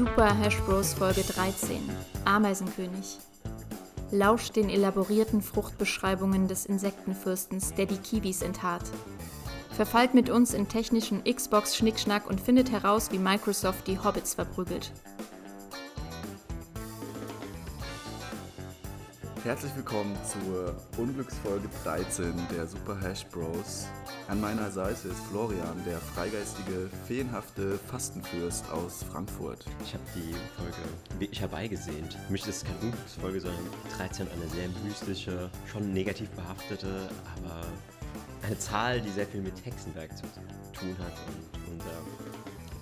Super Hash Bros Folge 13 Ameisenkönig. Lauscht den elaborierten Fruchtbeschreibungen des Insektenfürstens, der die Kiwis enttat. Verfallt mit uns in technischen Xbox-Schnickschnack und findet heraus, wie Microsoft die Hobbits verprügelt. Herzlich willkommen zur Unglücksfolge 13 der Super Hash Bros. An meiner Seite ist Florian, der freigeistige, feenhafte Fastenfürst aus Frankfurt. Ich habe die Folge wirklich herbeigesehnt. Für mich ist es keine Unglücksfolge, sondern 13 eine sehr mystische, schon negativ behaftete, aber eine Zahl, die sehr viel mit Hexenwerk zu tun hat. Und unser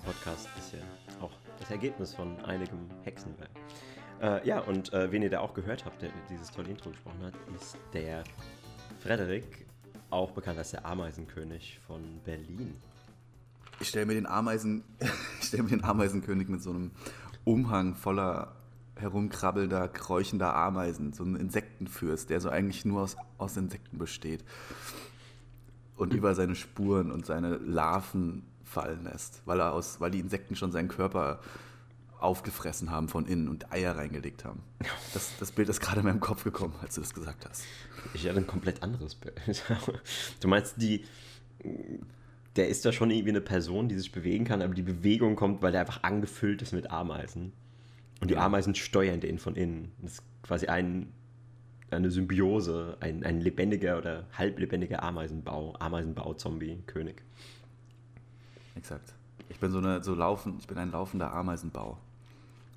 Podcast ist ja auch das Ergebnis von einigem Hexenwerk. Äh, ja, und äh, wen ihr da auch gehört habt, der dieses tolle Intro gesprochen hat, ist der Frederik, auch bekannt als der Ameisenkönig von Berlin. Ich stelle mir, den Ameisen, stell mir den Ameisenkönig mit so einem Umhang voller herumkrabbelnder, kräuchender Ameisen, so ein Insektenfürst, der so eigentlich nur aus, aus Insekten besteht und über seine Spuren und seine Larven fallen lässt, weil, er aus, weil die Insekten schon seinen Körper aufgefressen haben von innen und Eier reingelegt haben. Das, das Bild ist gerade in meinem Kopf gekommen, als du das gesagt hast. Ich hatte ein komplett anderes Bild. Du meinst, die, der ist da schon irgendwie eine Person, die sich bewegen kann, aber die Bewegung kommt, weil der einfach angefüllt ist mit Ameisen. Und die Ameisen steuern den von innen. Das ist quasi ein, eine Symbiose, ein, ein lebendiger oder halblebendiger Ameisenbau, Ameisenbau-Zombie-König. Exakt. Ich bin so eine, so laufen, ich bin ein laufender Ameisenbau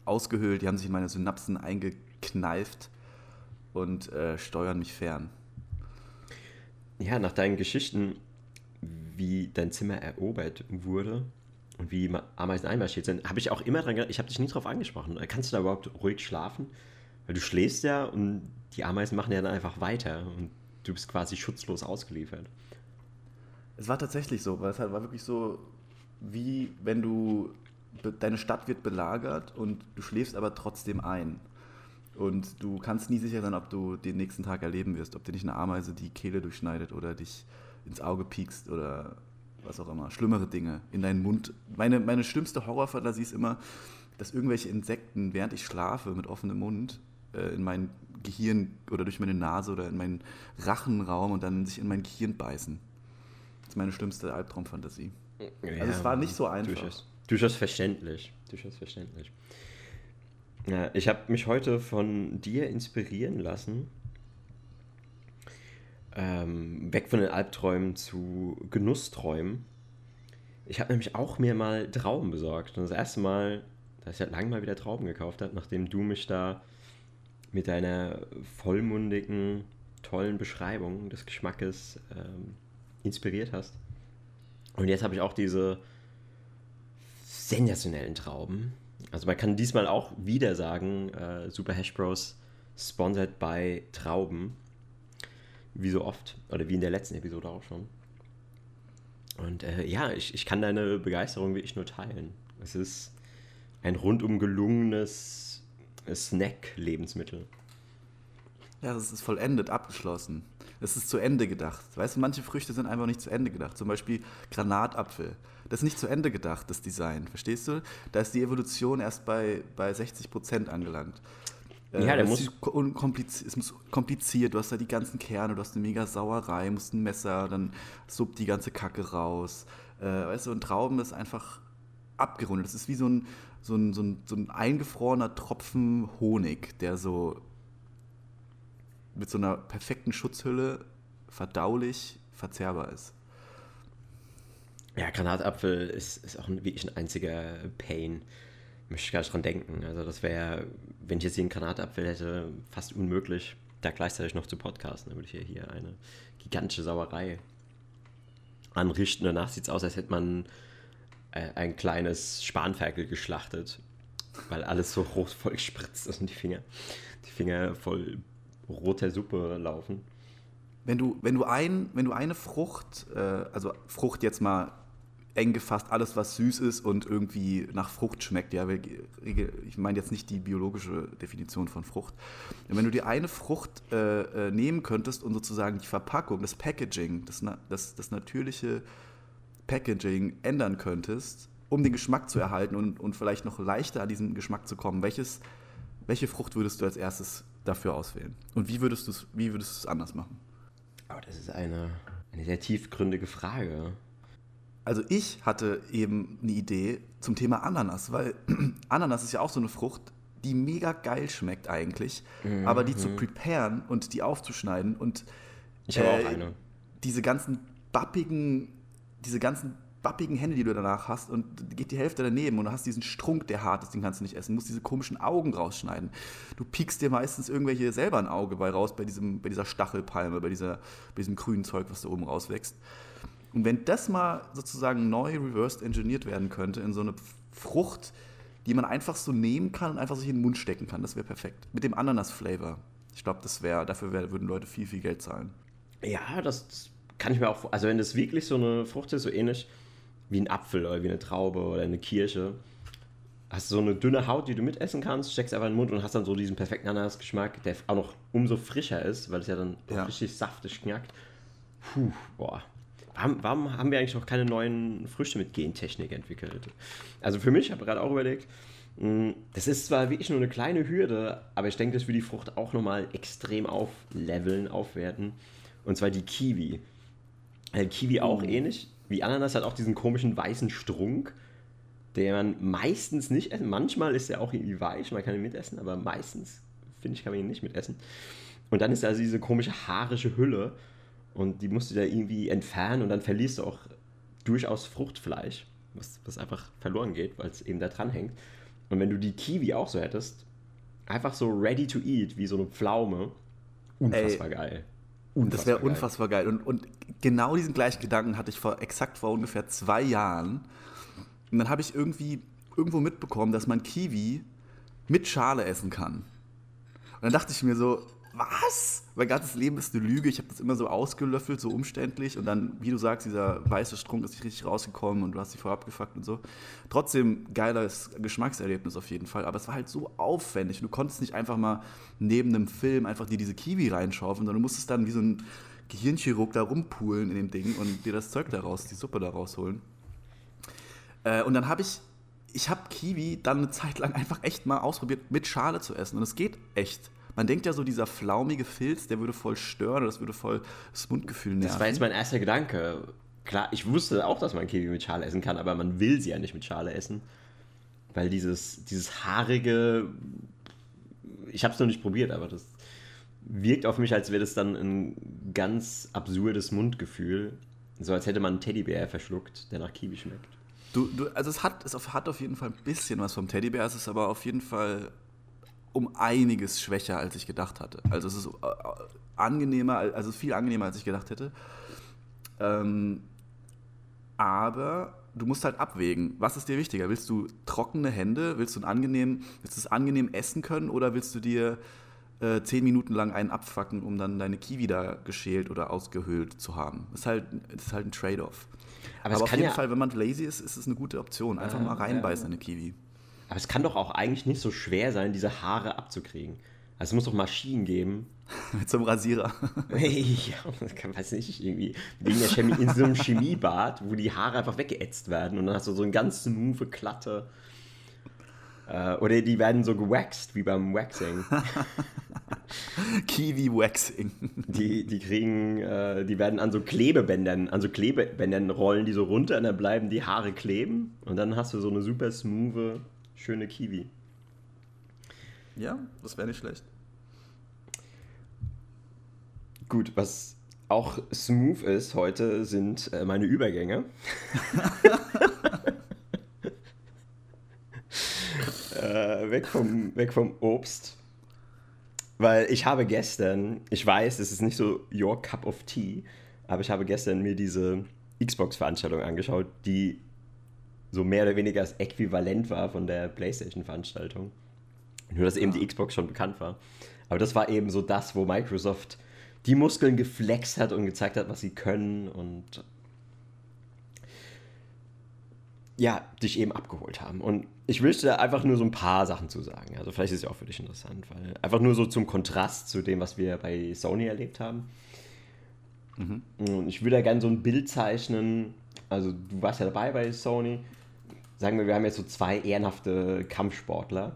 ausgehöhlt, die haben sich in meine Synapsen eingekneift und äh, steuern mich fern. Ja, nach deinen Geschichten, wie dein Zimmer erobert wurde und wie Ameisen einmarschiert sind, habe ich auch immer dran gedacht, ich habe dich nie darauf angesprochen. Kannst du da überhaupt ruhig schlafen? Weil du schläfst ja und die Ameisen machen ja dann einfach weiter und du bist quasi schutzlos ausgeliefert. Es war tatsächlich so, weil es halt war wirklich so, wie wenn du deine Stadt wird belagert und du schläfst aber trotzdem ein. Und du kannst nie sicher sein, ob du den nächsten Tag erleben wirst, ob dir nicht eine Ameise die Kehle durchschneidet oder dich ins Auge piekst oder was auch immer. Schlimmere Dinge in deinen Mund. Meine, meine schlimmste Horrorfantasie ist immer, dass irgendwelche Insekten, während ich schlafe, mit offenem Mund äh, in mein Gehirn oder durch meine Nase oder in meinen Rachenraum und dann sich in mein Gehirn beißen. Das ist meine schlimmste Albtraumfantasie. Ja, also es war nicht so einfach. Durchaus. Durchaus verständlich. Durchaus verständlich. Ja, ich habe mich heute von dir inspirieren lassen. Ähm, weg von den Albträumen zu Genussträumen. Ich habe nämlich auch mir mal Trauben besorgt. Und das erste Mal, dass ich seit langem mal wieder Trauben gekauft habe, nachdem du mich da mit deiner vollmundigen, tollen Beschreibung des Geschmackes ähm, inspiriert hast. Und jetzt habe ich auch diese sensationellen Trauben. Also man kann diesmal auch wieder sagen, äh, Super Hash Bros. sponsored by Trauben. Wie so oft. Oder wie in der letzten Episode auch schon. Und äh, ja, ich, ich kann deine Begeisterung wirklich nur teilen. Es ist ein rundum gelungenes Snack-Lebensmittel. Ja, das ist vollendet, abgeschlossen. Es ist zu Ende gedacht. Weißt du, manche Früchte sind einfach nicht zu Ende gedacht. Zum Beispiel Granatapfel. Das ist nicht zu Ende gedacht, das Design. Verstehst du? Da ist die Evolution erst bei, bei 60 Prozent angelangt. Äh, ja, der muss. Unkompliziert, es muss kompliziert. Du hast da die ganzen Kerne, du hast eine mega Sauerei, musst ein Messer, dann suppt die ganze Kacke raus. Äh, weißt du, und Trauben ist einfach abgerundet. Das ist wie so ein, so ein, so ein, so ein eingefrorener Tropfen Honig, der so mit so einer perfekten Schutzhülle verdaulich verzehrbar ist. Ja, Granatapfel ist, ist auch wirklich ein einziger Pain. Möchte ich gar nicht dran denken. Also das wäre, wenn ich jetzt hier einen Granatapfel hätte, fast unmöglich, da gleichzeitig noch zu podcasten. Dann würde ich hier eine gigantische Sauerei anrichten. Danach sieht es aus, als hätte man äh, ein kleines Spanferkel geschlachtet, weil alles so rot voll gespritzt ist und die Finger, die Finger voll roter Suppe laufen. Wenn du, wenn du, ein, wenn du eine Frucht, äh, also Frucht jetzt mal eng gefasst, alles was süß ist und irgendwie nach Frucht schmeckt, ja, ich meine jetzt nicht die biologische Definition von Frucht. Wenn du dir eine Frucht äh, äh, nehmen könntest und sozusagen die Verpackung, das Packaging, das, das, das natürliche Packaging ändern könntest um den Geschmack zu erhalten und, und vielleicht noch leichter an diesen Geschmack zu kommen, welches, welche Frucht würdest du als erstes dafür auswählen? Und wie würdest du es wie würdest du es anders machen? Oh, das ist eine, eine sehr tiefgründige Frage. Also ich hatte eben eine Idee zum Thema Ananas, weil Ananas ist ja auch so eine Frucht, die mega geil schmeckt eigentlich, mhm. aber die zu preparen und die aufzuschneiden und ich habe äh, auch eine. diese ganzen bappigen, diese ganzen bappigen Hände, die du danach hast und geht die Hälfte daneben und du hast diesen Strunk, der hart ist, den kannst du nicht essen, du musst diese komischen Augen rausschneiden. Du piekst dir meistens irgendwelche selber ein Auge bei raus bei, diesem, bei dieser Stachelpalme, bei, dieser, bei diesem grünen Zeug, was da oben rauswächst. Und wenn das mal sozusagen neu reversed engineert werden könnte in so eine Frucht, die man einfach so nehmen kann und einfach sich in den Mund stecken kann, das wäre perfekt. Mit dem Ananas-Flavor. Ich glaube, das wäre, dafür wär, würden Leute viel, viel Geld zahlen. Ja, das kann ich mir auch, also wenn das wirklich so eine Frucht ist, so ähnlich wie ein Apfel oder wie eine Traube oder eine Kirsche, hast du so eine dünne Haut, die du mitessen kannst, steckst einfach in den Mund und hast dann so diesen perfekten Ananas-Geschmack, der auch noch umso frischer ist, weil es ja dann ja. richtig saftig knackt. Puh, boah. Warum, warum, haben wir eigentlich noch keine neuen Früchte mit Gentechnik entwickelt? Also für mich, ich habe gerade auch überlegt, hm, das ist zwar wirklich nur eine kleine Hürde, aber ich denke, das würde die Frucht auch nochmal extrem aufleveln, aufwerten. Und zwar die Kiwi. Kiwi auch oh. ähnlich wie Ananas hat auch diesen komischen weißen Strunk, den man meistens nicht essen. Manchmal ist er auch irgendwie weich, man kann ihn mitessen, aber meistens, finde ich, kann man ihn nicht mitessen. Und dann ist da also diese komische haarische Hülle und die musst du da irgendwie entfernen und dann verlierst du auch durchaus Fruchtfleisch, was, was einfach verloren geht, weil es eben da dran hängt. Und wenn du die Kiwi auch so hättest, einfach so ready to eat, wie so eine Pflaume, unfassbar Ey, geil. Unfassbar das wäre unfassbar geil. Und, und genau diesen gleichen Gedanken hatte ich vor exakt vor ungefähr zwei Jahren. Und dann habe ich irgendwie irgendwo mitbekommen, dass man Kiwi mit Schale essen kann. Und dann dachte ich mir so, was? Mein ganzes Leben ist eine Lüge. Ich habe das immer so ausgelöffelt, so umständlich. Und dann, wie du sagst, dieser weiße Strunk ist nicht richtig rausgekommen und du hast dich vorab gefuckt und so. Trotzdem geiles Geschmackserlebnis auf jeden Fall. Aber es war halt so aufwendig. Du konntest nicht einfach mal neben einem Film einfach dir diese Kiwi reinschaufeln, sondern du musstest dann wie so ein Gehirnchirurg da rumpulen in dem Ding und dir das Zeug da raus, die Suppe da rausholen. Äh, und dann habe ich ich habe Kiwi dann eine Zeit lang einfach echt mal ausprobiert, mit Schale zu essen. Und es geht echt. Man denkt ja so, dieser flaumige Filz, der würde voll stören, das würde voll das Mundgefühl nerven. Das war jetzt mein erster Gedanke. Klar, ich wusste auch, dass man Kiwi mit Schale essen kann, aber man will sie ja nicht mit Schale essen. Weil dieses, dieses haarige, ich habe es noch nicht probiert, aber das wirkt auf mich, als wäre das dann ein ganz absurdes Mundgefühl. So als hätte man einen Teddybär verschluckt, der nach Kiwi schmeckt. Du, du, also es hat, es hat auf jeden Fall ein bisschen was vom Teddybär, es ist aber auf jeden Fall um einiges schwächer, als ich gedacht hatte. Also es ist äh, angenehmer, also viel angenehmer, als ich gedacht hätte. Ähm, aber du musst halt abwägen, was ist dir wichtiger? Willst du trockene Hände? Willst du ein angenehm, willst du es angenehm essen können oder willst du dir äh, zehn Minuten lang einen abfacken, um dann deine Kiwi da geschält oder ausgehöhlt zu haben? Das ist halt, das ist halt ein Trade-off. Aber, Aber auf jeden ja Fall, wenn man lazy ist, ist es eine gute Option. Einfach ah, mal reinbeißen in eine Kiwi. Aber es kann doch auch eigentlich nicht so schwer sein, diese Haare abzukriegen. Also es muss doch Maschinen geben. Einem Rasierer. ja, kann, weiß nicht, irgendwie in, der Chemie, in so einem Chemiebad, wo die Haare einfach weggeätzt werden und dann hast du so eine ganz smooth Klatte. Äh, oder die werden so gewaxt, wie beim Waxing. Kiwi-Waxing. Die, die kriegen, äh, die werden an so Klebebändern, an so Klebebändern rollen die so runter und dann bleiben die Haare kleben und dann hast du so eine super smooth schöne Kiwi. Ja, das wäre nicht schlecht. Gut, was auch smooth ist heute, sind äh, meine Übergänge. äh, weg, vom, weg vom Obst. Weil ich habe gestern, ich weiß, es ist nicht so your cup of tea, aber ich habe gestern mir diese Xbox-Veranstaltung angeschaut, die so mehr oder weniger das Äquivalent war von der PlayStation-Veranstaltung. Nur, dass eben die Xbox schon bekannt war. Aber das war eben so das, wo Microsoft die Muskeln geflext hat und gezeigt hat, was sie können und ja, dich eben abgeholt haben. Und ich möchte da einfach nur so ein paar Sachen zu sagen. Also vielleicht ist es ja auch für dich interessant, weil einfach nur so zum Kontrast zu dem, was wir bei Sony erlebt haben. Mhm. Und ich würde da gerne so ein Bild zeichnen. Also du warst ja dabei bei Sony sagen wir, wir haben jetzt so zwei ehrenhafte Kampfsportler,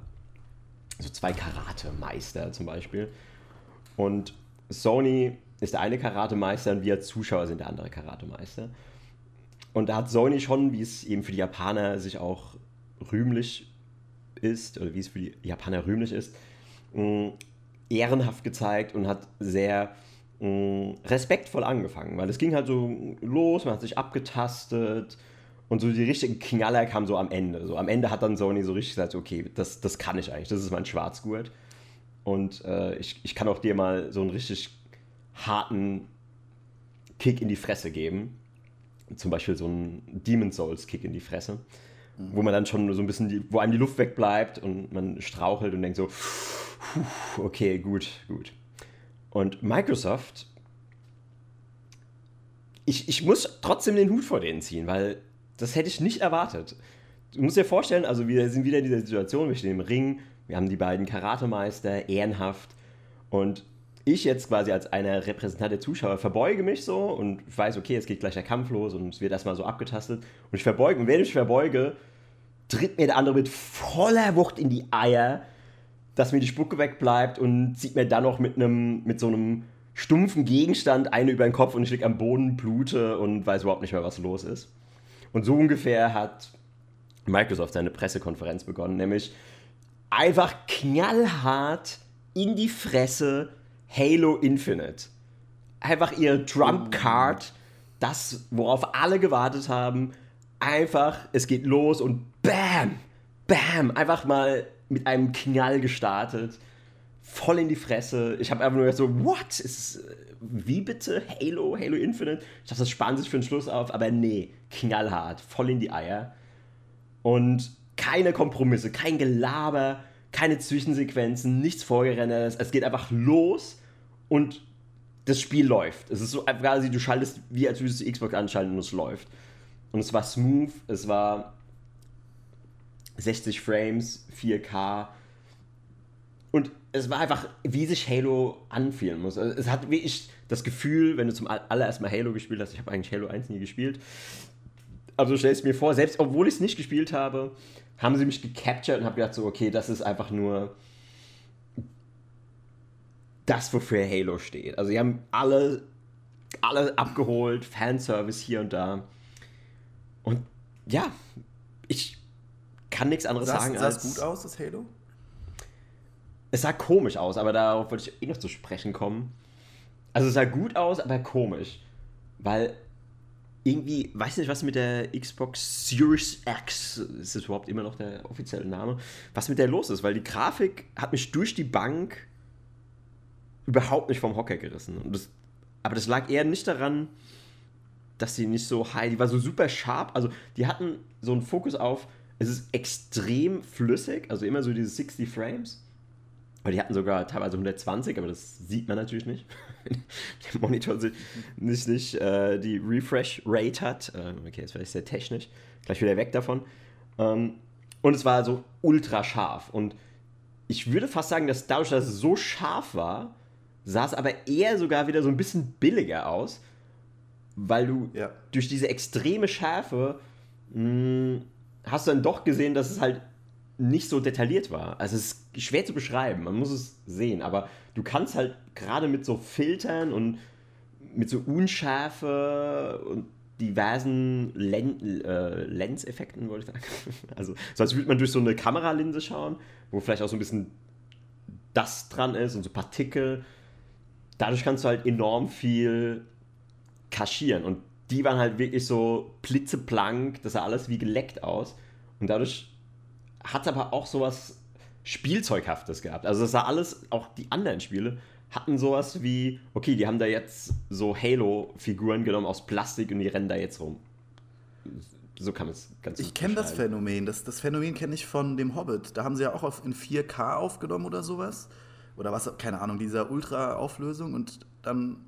so zwei Karate-Meister zum Beispiel. Und Sony ist der eine Karate-Meister und wir Zuschauer sind der andere Karate-Meister. Und da hat Sony schon, wie es eben für die Japaner sich auch rühmlich ist, oder wie es für die Japaner rühmlich ist, mh, ehrenhaft gezeigt und hat sehr mh, respektvoll angefangen, weil es ging halt so los, man hat sich abgetastet und so die richtigen Knaller kam so am Ende. So am Ende hat dann Sony so richtig gesagt, okay, das, das kann ich eigentlich, das ist mein Schwarzgurt. Und äh, ich, ich kann auch dir mal so einen richtig harten Kick in die Fresse geben. Zum Beispiel so einen Demon Souls Kick in die Fresse. Mhm. Wo man dann schon so ein bisschen, die, wo einem die Luft wegbleibt und man strauchelt und denkt so, okay, gut, gut. Und Microsoft, ich, ich muss trotzdem den Hut vor denen ziehen, weil das hätte ich nicht erwartet. Du musst dir vorstellen, also wir sind wieder in dieser Situation, wir stehen im Ring, wir haben die beiden Karatemeister, ehrenhaft. Und ich jetzt quasi als einer Repräsentant der Zuschauer verbeuge mich so und ich weiß, okay, es geht gleich der Kampf los und es wird erstmal so abgetastet. Und ich verbeuge, und wenn ich verbeuge, tritt mir der andere mit voller Wucht in die Eier, dass mir die Spucke wegbleibt und zieht mir dann noch mit einem, mit so einem stumpfen Gegenstand eine über den Kopf und ich liege am Boden, blute und weiß überhaupt nicht mehr, was los ist. Und so ungefähr hat Microsoft seine Pressekonferenz begonnen, nämlich einfach knallhart in die Fresse Halo Infinite. Einfach ihr Trump Card, das, worauf alle gewartet haben. Einfach, es geht los und bam, bam, einfach mal mit einem Knall gestartet. Voll in die Fresse. Ich habe einfach nur gedacht so, what? Ist, wie bitte? Halo? Halo Infinite? Ich dachte, das sparen sich für den Schluss auf, aber nee, knallhart, voll in die Eier. Und keine Kompromisse, kein Gelaber, keine Zwischensequenzen, nichts Vorgerennertes. Es geht einfach los und das Spiel läuft. Es ist so quasi, du schaltest wie als würdest du Xbox anschalten und es läuft. Und es war smooth, es war 60 Frames, 4K. Und es war einfach, wie sich Halo anfühlen muss. Also es hat wie ich das Gefühl, wenn du zum allerersten Mal Halo gespielt hast, ich habe eigentlich Halo 1 nie gespielt, du stellst mir vor, selbst obwohl ich es nicht gespielt habe, haben sie mich gecaptured und habe gedacht so, okay, das ist einfach nur das, wofür Halo steht. Also sie haben alle, alle abgeholt, Fanservice hier und da. Und ja, ich kann nichts anderes sah's, sagen sah als... es gut aus, das Halo? Es sah komisch aus, aber darauf wollte ich eh noch zu sprechen kommen. Also es sah gut aus, aber komisch. Weil irgendwie, weiß nicht, was mit der Xbox Series X, ist das überhaupt immer noch der offizielle Name, was mit der los ist, weil die Grafik hat mich durch die Bank überhaupt nicht vom Hocker gerissen. Das, aber das lag eher nicht daran, dass sie nicht so high, die war so super scharf, also die hatten so einen Fokus auf, es ist extrem flüssig, also immer so diese 60 Frames. Weil die hatten sogar teilweise 120, aber das sieht man natürlich nicht. der Monitor nicht, nicht äh, die Refresh-Rate hat. Äh, okay, jetzt vielleicht sehr technisch. Gleich wieder weg davon. Ähm, und es war so ultra scharf. Und ich würde fast sagen, dass dadurch, dass es so scharf war, sah es aber eher sogar wieder so ein bisschen billiger aus. Weil du Ja. durch diese extreme Schärfe mh, hast du dann doch gesehen, dass es halt nicht so detailliert war. Also es ist schwer zu beschreiben, man muss es sehen, aber du kannst halt gerade mit so Filtern und mit so Unschärfe und diversen Len äh, Lenseffekten, wollte ich sagen. Also so als würde man durch so eine Kameralinse schauen, wo vielleicht auch so ein bisschen das dran ist und so Partikel. Dadurch kannst du halt enorm viel kaschieren und die waren halt wirklich so blitzeblank, das sah alles wie geleckt aus und dadurch hat aber auch sowas Spielzeughaftes gehabt. Also das sah alles, auch die anderen Spiele hatten sowas wie, okay, die haben da jetzt so Halo-Figuren genommen aus Plastik und die rennen da jetzt rum. So kann man es ganz Ich kenne das. Phänomen. Das, das Phänomen kenne ich von dem Hobbit. Da haben sie ja auch auf, in 4K aufgenommen oder sowas. Oder was, keine Ahnung, dieser Ultra-Auflösung. Und dann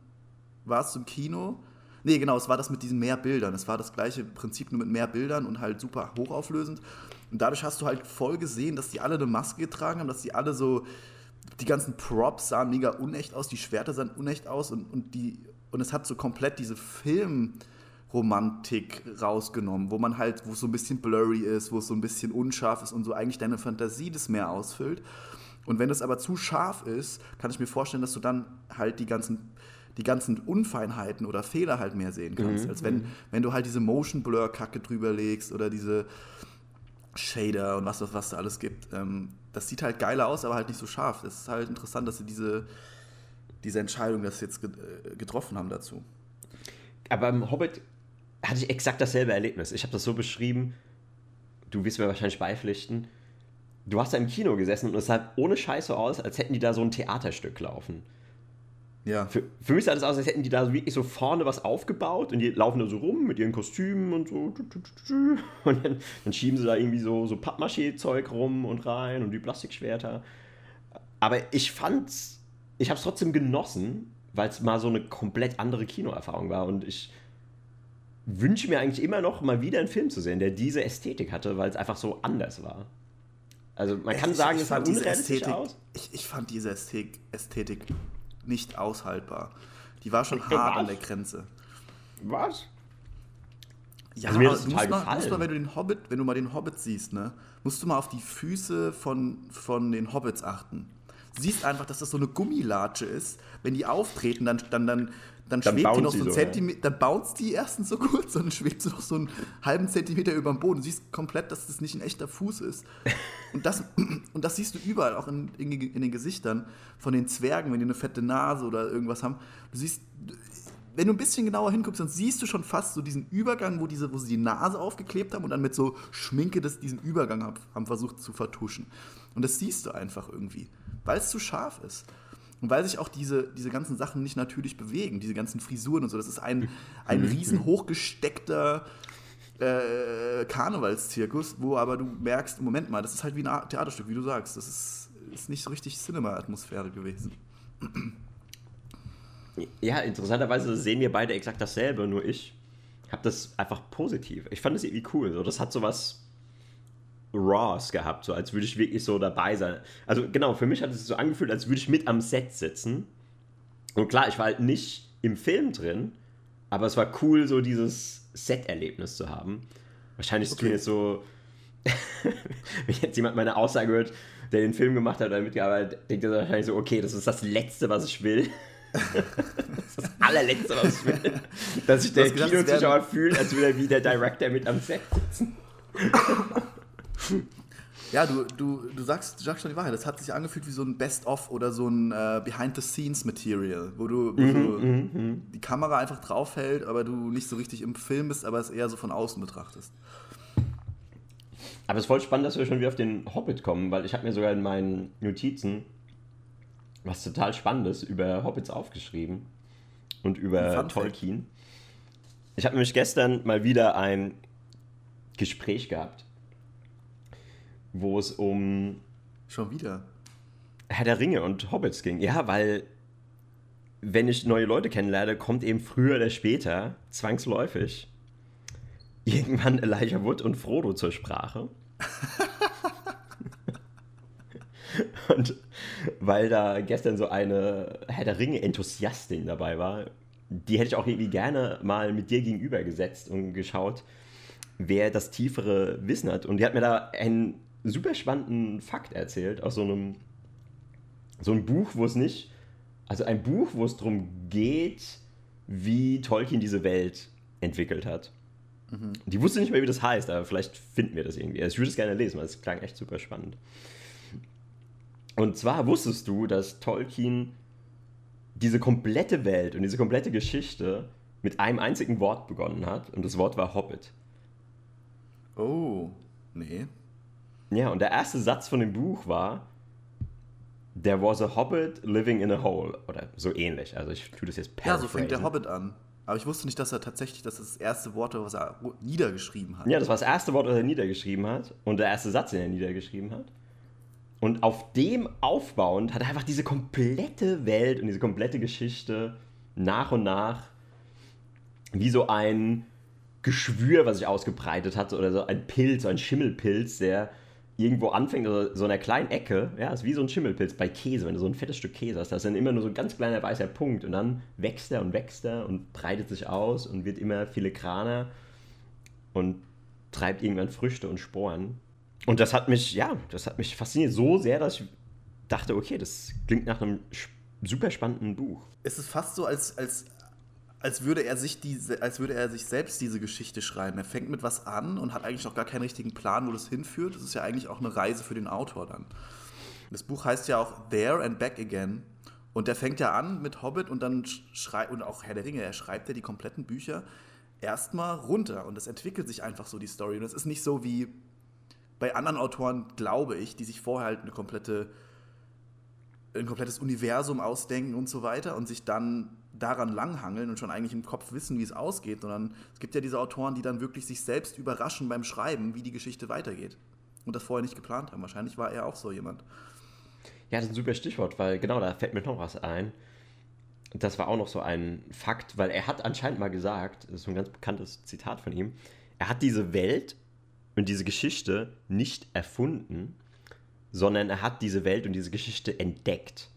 war es im Kino. Nee, genau, es war das mit diesen mehr Bildern. Es war das gleiche Prinzip, nur mit mehr Bildern und halt super hochauflösend. Und dadurch hast du halt voll gesehen, dass die alle eine Maske getragen haben, dass die alle so. Die ganzen Props sahen mega unecht aus, die Schwerter sahen unecht aus und, und, die, und es hat so komplett diese Film. Romantik rausgenommen, wo man halt, wo es so ein bisschen blurry ist, wo es so ein bisschen unscharf ist und so eigentlich deine Fantasie das mehr ausfüllt. Und wenn es aber zu scharf ist, kann ich mir vorstellen, dass du dann halt die ganzen, die ganzen Unfeinheiten oder Fehler halt mehr sehen kannst. Mhm. Als wenn, wenn du halt diese Motion Blur-Kacke drüber legst oder diese Shader und was, was, was da alles gibt. Ähm, das sieht halt geiler aus, aber halt nicht so scharf. Es ist halt interessant, dass sie diese, diese Entscheidung das jetzt äh, getroffen haben dazu. Aber im Hobbit hatte ich exakt dasselbe Erlebnis. Ich habe das so beschrieben, du wirst mir wahrscheinlich beipflichten. Du hast da im Kino gesessen und es sah ohne Scheiße aus, als hätten die da so ein Theaterstück laufen. Ja. Für, für mich sah das aus, als hätten die da wirklich so vorne was aufgebaut und die laufen da so rum mit ihren Kostümen und so. Und dann, dann schieben sie da irgendwie so, so Pappmaché-Zeug rum und rein und die Plastikschwerter. Aber ich fand's, ich habe es trotzdem genossen, weil es mal so eine komplett andere Kinoerfahrung war und ich wünsche mir eigentlich immer noch mal wieder einen Film zu sehen, der diese Ästhetik hatte, weil es einfach so anders war. Also man kann ich, sagen, ich es sah unrealistisch Ästhetik, aus. Ich, ich fand diese Ästhetik, Ästhetik nicht aushaltbar. Die war schon hart an der Grenze. Was? Ja, also mir das total musst, mal, musst mal, wenn du den Hobbit, wenn du mal den Hobbit siehst, ne, musst du mal auf die Füße von, von den Hobbits achten. Du siehst einfach, dass das so eine Gummilatsche ist. Wenn die auftreten, dann, dann, dann dann, dann schwebt die noch so einen Zentimeter, dann bounce die erstens so kurz und dann schwebt sie noch so einen halben Zentimeter über dem Boden. Du siehst komplett, dass das nicht ein echter Fuß ist. Und das, und das siehst du überall, auch in, in, in den Gesichtern von den Zwergen, wenn die eine fette Nase oder irgendwas haben. Du siehst, wenn du ein bisschen genauer hinguckst, dann siehst du schon fast so diesen Übergang, wo, diese, wo sie die Nase aufgeklebt haben und dann mit so Schminke das, diesen Übergang haben, haben versucht zu vertuschen. Und das siehst du einfach irgendwie, weil es zu scharf ist. Und weil sich auch diese, diese ganzen Sachen nicht natürlich bewegen, diese ganzen Frisuren und so, das ist ein, ein riesen hochgesteckter äh, Karnevalszirkus, wo aber du merkst, Moment mal, das ist halt wie ein Theaterstück, wie du sagst. Das ist, ist nicht so richtig Cinema-Atmosphäre gewesen. Ja, interessanterweise sehen wir beide exakt dasselbe, nur ich habe das einfach positiv. Ich fand das irgendwie cool. So, das hat so was Raws gehabt, so als würde ich wirklich so dabei sein. Also genau, für mich hat es sich so angefühlt, als würde ich mit am Set sitzen. Und klar, ich war halt nicht im Film drin, aber es war cool, so dieses Set-Erlebnis zu haben. Wahrscheinlich okay. tun jetzt so, wenn jetzt jemand meine Aussage hört, der den Film gemacht hat oder mitgearbeitet, denkt er wahrscheinlich so, okay, das ist das Letzte, was ich will. das ist das allerletzte, was ich will. Dass sich der Kinozuschauer fühlt, als würde er wie der Director mit am Set sitzen. Ja, du, du, du, sagst, du sagst schon die Wahrheit. Das hat sich angefühlt wie so ein Best-of oder so ein äh, Behind-the-Scenes-Material, wo du, wo mhm, du mhm, mhm. die Kamera einfach draufhält, aber du nicht so richtig im Film bist, aber es eher so von außen betrachtest. Aber es ist voll spannend, dass wir schon wieder auf den Hobbit kommen, weil ich habe mir sogar in meinen Notizen was total Spannendes über Hobbits aufgeschrieben und über Tolkien. Ich habe nämlich gestern mal wieder ein Gespräch gehabt wo es um. Schon wieder. Herr der Ringe und Hobbits ging. Ja, weil wenn ich neue Leute kennenlerne, kommt eben früher oder später, zwangsläufig, irgendwann Elijah Wood und Frodo zur Sprache. und weil da gestern so eine Herr der Ringe-Enthusiastin dabei war, die hätte ich auch irgendwie gerne mal mit dir gegenüber gesetzt und geschaut, wer das tiefere Wissen hat. Und die hat mir da einen super spannenden Fakt erzählt aus so einem so ein Buch, wo es nicht, also ein Buch, wo es darum geht, wie Tolkien diese Welt entwickelt hat. Mhm. Die wusste nicht mehr, wie das heißt, aber vielleicht finden wir das irgendwie. Also ich würde es gerne lesen, weil es klang echt super spannend. Und zwar wusstest du, dass Tolkien diese komplette Welt und diese komplette Geschichte mit einem einzigen Wort begonnen hat und das Wort war Hobbit. Oh, nee. Ja, und der erste Satz von dem Buch war, There was a Hobbit living in a hole. Oder so ähnlich. Also ich tue das jetzt Ja, so fängt der Hobbit an. Aber ich wusste nicht, dass er tatsächlich, dass das, das erste Wort was er niedergeschrieben hat. Ja, das war das erste Wort, was er niedergeschrieben hat. Und der erste Satz, den er niedergeschrieben hat. Und auf dem aufbauend hat er einfach diese komplette Welt und diese komplette Geschichte nach und nach wie so ein Geschwür, was sich ausgebreitet hat, oder so ein Pilz, so ein Schimmelpilz, der irgendwo anfängt, also so einer kleinen Ecke, ja, ist wie so ein Schimmelpilz bei Käse, wenn du so ein fettes Stück Käse hast, da ist dann immer nur so ein ganz kleiner weißer Punkt und dann wächst er und wächst er und breitet sich aus und wird immer filigraner und treibt irgendwann Früchte und Sporen. Und das hat mich, ja, das hat mich fasziniert so sehr, dass ich dachte, okay, das klingt nach einem super spannenden Buch. Es ist fast so, als, als als würde er sich diese, als würde er sich selbst diese Geschichte schreiben. Er fängt mit was an und hat eigentlich noch gar keinen richtigen Plan, wo das hinführt. Das ist ja eigentlich auch eine Reise für den Autor dann. Das Buch heißt ja auch There and Back Again. Und der fängt ja an mit Hobbit und dann schreibt, und auch Herr der Ringe, er schreibt ja die kompletten Bücher erstmal runter. Und das entwickelt sich einfach so, die Story. Und es ist nicht so wie bei anderen Autoren, glaube ich, die sich vorher halt eine komplette, ein komplettes Universum ausdenken und so weiter und sich dann daran langhangeln und schon eigentlich im Kopf wissen, wie es ausgeht, sondern es gibt ja diese Autoren, die dann wirklich sich selbst überraschen beim Schreiben, wie die Geschichte weitergeht. Und das vorher nicht geplant haben. Wahrscheinlich war er auch so jemand. Ja, das ist ein super Stichwort, weil genau, da fällt mir noch was ein. Das war auch noch so ein Fakt, weil er hat anscheinend mal gesagt, das ist ein ganz bekanntes Zitat von ihm, er hat diese Welt und diese Geschichte nicht erfunden, sondern er hat diese Welt und diese Geschichte entdeckt.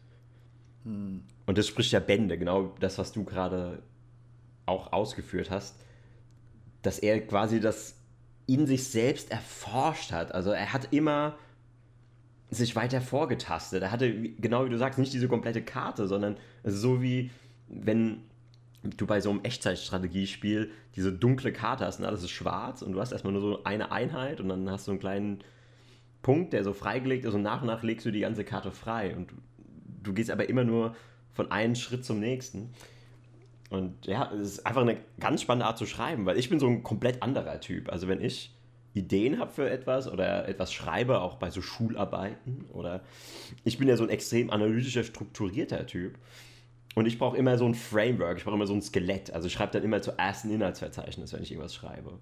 Hm. Und das spricht ja Bände, genau das, was du gerade auch ausgeführt hast, dass er quasi das in sich selbst erforscht hat. Also er hat immer sich weiter vorgetastet. Er hatte, genau wie du sagst, nicht diese komplette Karte, sondern so wie wenn du bei so einem Echtzeitstrategiespiel diese dunkle Karte hast und alles ist schwarz und du hast erstmal nur so eine Einheit und dann hast du einen kleinen Punkt, der so freigelegt ist und nach und nach legst du die ganze Karte frei und du gehst aber immer nur von einem Schritt zum nächsten. Und ja, es ist einfach eine ganz spannende Art zu schreiben, weil ich bin so ein komplett anderer Typ. Also wenn ich Ideen habe für etwas oder etwas schreibe, auch bei so Schularbeiten oder ich bin ja so ein extrem analytischer, strukturierter Typ. Und ich brauche immer so ein Framework, ich brauche immer so ein Skelett. Also ich schreibe dann immer zuerst ein Inhaltsverzeichnis, wenn ich irgendwas schreibe.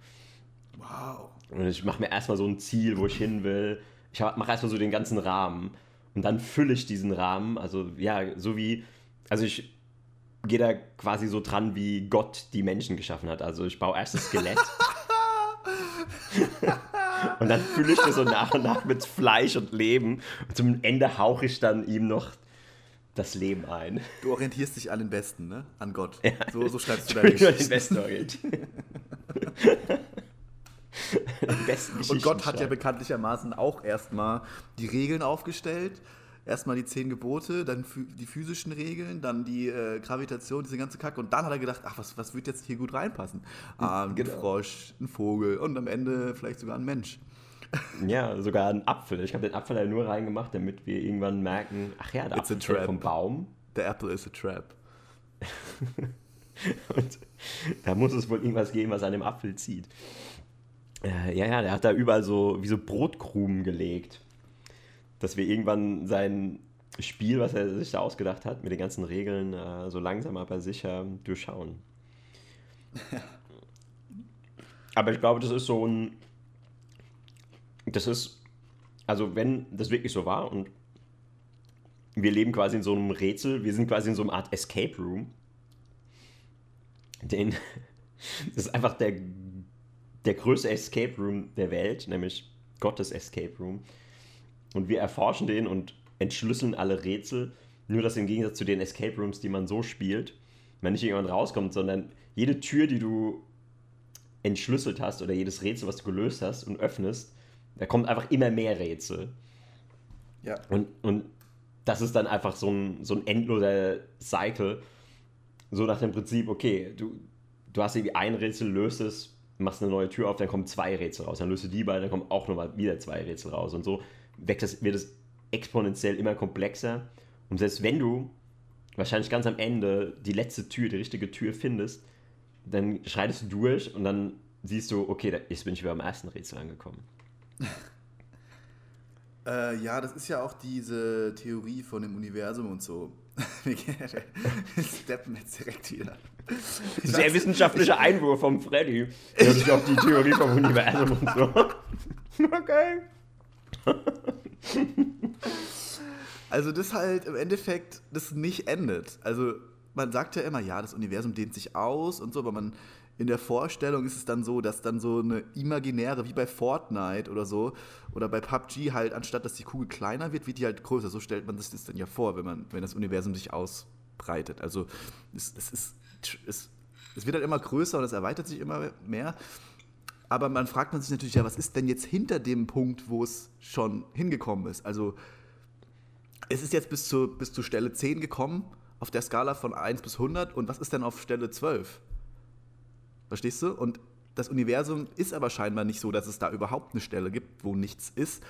Wow. Und ich mache mir erstmal so ein Ziel, wo ich hin will. Ich mache erstmal so den ganzen Rahmen. Und dann fülle ich diesen Rahmen. Also ja, so wie also ich gehe da quasi so dran, wie Gott die Menschen geschaffen hat. Also ich baue erst das Skelett. und dann fülle ich das so nach und nach mit Fleisch und Leben. Und zum Ende hauche ich dann ihm noch das Leben ein. Du orientierst dich an den Besten, ne? An Gott. Ja, so, so schreibst du deine Geschichte. den Besten orientieren. und Gott hat ja bekanntlichermaßen auch erstmal die Regeln aufgestellt erstmal die zehn Gebote, dann die physischen Regeln, dann die äh, Gravitation, diese ganze Kacke. Und dann hat er gedacht, ach, was, was wird jetzt hier gut reinpassen? Ah, ein genau. Frosch, ein Vogel und am Ende vielleicht sogar ein Mensch. Ja, sogar ein Apfel. Ich habe den Apfel ja nur reingemacht, damit wir irgendwann merken, ach ja, der It's Apfel fällt vom Baum. The apple is a trap. und da muss es wohl irgendwas geben, was an dem Apfel zieht. Äh, ja, ja, der hat da überall so wie so Brotkrumen gelegt dass wir irgendwann sein Spiel, was er sich da ausgedacht hat, mit den ganzen Regeln äh, so langsam aber sicher durchschauen. aber ich glaube, das ist so ein. Das ist. Also, wenn das wirklich so war und wir leben quasi in so einem Rätsel, wir sind quasi in so einer Art Escape Room. Den, das ist einfach der, der größte Escape Room der Welt, nämlich Gottes Escape Room. Und wir erforschen den und entschlüsseln alle Rätsel. Nur, dass im Gegensatz zu den Escape Rooms, die man so spielt, man nicht irgendwann rauskommt, sondern jede Tür, die du entschlüsselt hast oder jedes Rätsel, was du gelöst hast und öffnest, da kommt einfach immer mehr Rätsel. Ja. Und, und das ist dann einfach so ein, so ein endloser Cycle. So nach dem Prinzip, okay, du, du hast irgendwie ein Rätsel, löst es, machst eine neue Tür auf, dann kommen zwei Rätsel raus. Dann löst du die beiden, dann kommen auch nochmal wieder zwei Rätsel raus. Und so wird es, wird es exponentiell immer komplexer. Und selbst wenn du wahrscheinlich ganz am Ende die letzte Tür, die richtige Tür findest, dann schreitest du durch und dann siehst du, okay, jetzt bin ich wieder am ersten Rätsel angekommen. äh, ja, das ist ja auch diese Theorie von dem Universum und so. Wir steppen jetzt direkt wieder. Sehr wissenschaftlicher Einwurf vom Freddy. Das ist auch die Theorie vom Universum und so. Okay. also das halt im Endeffekt das nicht endet. Also man sagt ja immer, ja, das Universum dehnt sich aus und so, aber man in der Vorstellung ist es dann so, dass dann so eine imaginäre, wie bei Fortnite oder so, oder bei PUBG halt, anstatt dass die Kugel kleiner wird, wird die halt größer. So stellt man sich das dann ja vor, wenn, man, wenn das Universum sich ausbreitet. Also es, es, ist, es, es wird halt immer größer und es erweitert sich immer mehr. Aber man fragt man sich natürlich, ja, was ist denn jetzt hinter dem Punkt, wo es schon hingekommen ist? Also es ist jetzt bis zu, bis zu Stelle 10 gekommen, auf der Skala von 1 bis 100. Und was ist denn auf Stelle 12? Verstehst du? Und das Universum ist aber scheinbar nicht so, dass es da überhaupt eine Stelle gibt, wo nichts ist.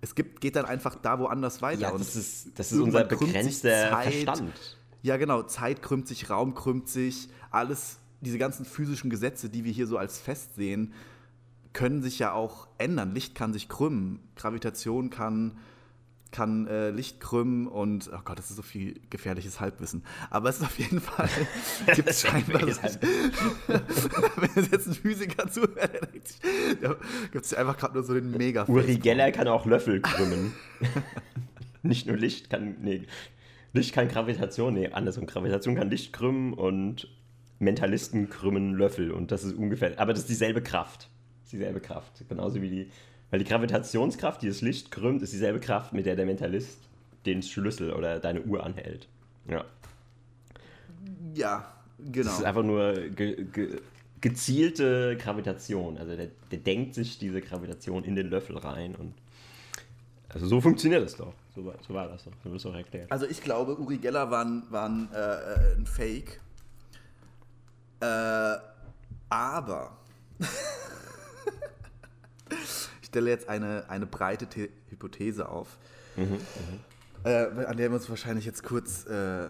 Es gibt, geht dann einfach da woanders weiter. Ja, das ist, das ist unser begrenzter Verstand. Ja, genau. Zeit krümmt sich, Raum krümmt sich, alles, diese ganzen physischen Gesetze, die wir hier so als fest sehen, können sich ja auch ändern. Licht kann sich krümmen, Gravitation kann, kann äh, Licht krümmen und, oh Gott, das ist so viel gefährliches Halbwissen. Aber es ist auf jeden Fall, gibt es scheinbar, wenn es jetzt ein Physiker zuhört, gibt es einfach gerade nur so den mega Uri Geller kann auch Löffel krümmen. Nicht nur Licht kann, nee, Licht kann Gravitation, nee, andersrum. Gravitation kann Licht krümmen und Mentalisten krümmen Löffel und das ist ungefähr, aber das ist dieselbe Kraft ist dieselbe Kraft. Genauso wie die. Weil die Gravitationskraft, die das Licht krümmt, ist dieselbe Kraft, mit der der Mentalist den Schlüssel oder deine Uhr anhält. Ja. Ja, genau. Das ist einfach nur ge ge gezielte Gravitation. Also der, der denkt sich diese Gravitation in den Löffel rein und also so funktioniert das doch. So war, so war das doch. So wird es auch erklärt. Also ich glaube, Uri Geller war ein, war ein, äh, ein Fake. Äh, aber stelle jetzt eine, eine breite The Hypothese auf, mhm, äh, an der wir uns wahrscheinlich jetzt kurz äh,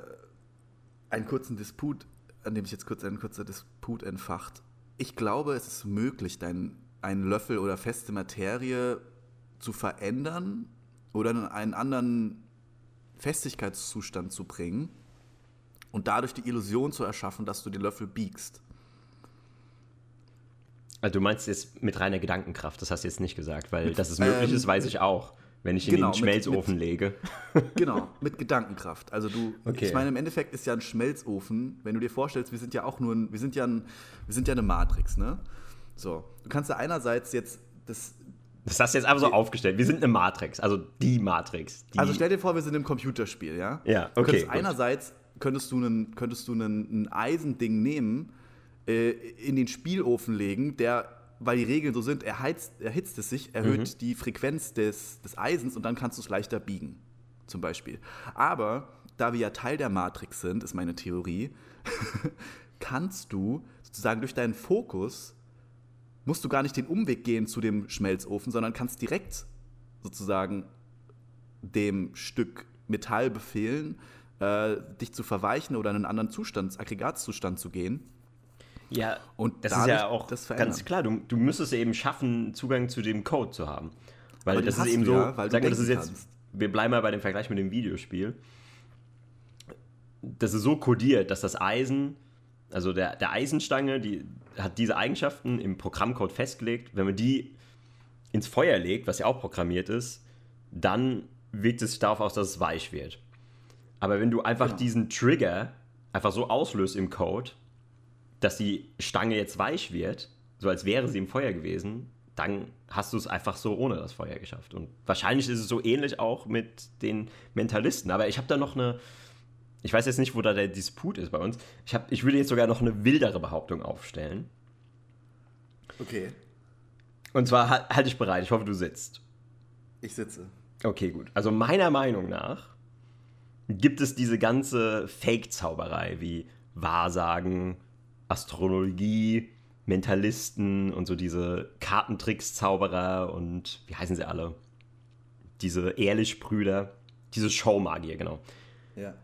einen kurzen Disput, an dem ich jetzt kurz einen kurzer Disput entfacht. Ich glaube, es ist möglich, dein, einen Löffel oder feste Materie zu verändern oder in einen anderen Festigkeitszustand zu bringen und dadurch die Illusion zu erschaffen, dass du den Löffel biegst. Also du meinst jetzt mit reiner Gedankenkraft, das hast du jetzt nicht gesagt, weil dass es möglich ähm, ist, weiß ich auch, wenn ich ihn genau, in den Schmelzofen mit, lege. Genau, mit Gedankenkraft. Also du, okay. ich meine, im Endeffekt ist ja ein Schmelzofen, wenn du dir vorstellst, wir sind ja auch nur ein, wir sind ja ein, wir sind ja eine Matrix, ne? So, du kannst ja einerseits jetzt das das hast du jetzt einfach so aufgestellt. Wir sind eine Matrix, also die Matrix. Die also stell dir vor, wir sind im Computerspiel, ja? Ja, okay. Könntest einerseits könntest du, einen, könntest du einen, ein Eisending nehmen, äh, in den Spielofen legen, der, weil die Regeln so sind, erheizt, erhitzt es sich, erhöht mhm. die Frequenz des, des Eisens und dann kannst du es leichter biegen, zum Beispiel. Aber da wir ja Teil der Matrix sind, ist meine Theorie, kannst du sozusagen durch deinen Fokus, musst du gar nicht den Umweg gehen zu dem Schmelzofen, sondern kannst direkt sozusagen dem Stück Metall befehlen, äh, dich zu verweichen oder in einen anderen Zustand, Aggregatzustand zu gehen. Ja, und das ist ja auch ganz klar. Du, du müsstest eben schaffen, Zugang zu dem Code zu haben. Weil das ist eben so, ja, weil sag mal, das ist jetzt, kannst. wir bleiben mal bei dem Vergleich mit dem Videospiel. Das ist so kodiert, dass das Eisen, also der, der Eisenstange, die hat diese Eigenschaften im Programmcode festgelegt. Wenn man die ins Feuer legt, was ja auch programmiert ist, dann wirkt es sich darauf aus, dass es weich wird. Aber wenn du einfach genau. diesen Trigger einfach so auslöst im Code, dass die Stange jetzt weich wird, so als wäre sie im Feuer gewesen, dann hast du es einfach so ohne das Feuer geschafft. Und wahrscheinlich ist es so ähnlich auch mit den Mentalisten. Aber ich habe da noch eine, ich weiß jetzt nicht, wo da der Disput ist bei uns. Ich, hab, ich würde jetzt sogar noch eine wildere Behauptung aufstellen. Okay. Und zwar halte ich bereit. Ich hoffe, du sitzt. Ich sitze. Okay, gut. Also meiner Meinung nach gibt es diese ganze Fake-Zauberei wie Wahrsagen, Astrologie, Mentalisten und so diese Kartentricks-Zauberer und wie heißen sie alle? Diese Ehrlich-Brüder, diese Showmagier, genau. Ja.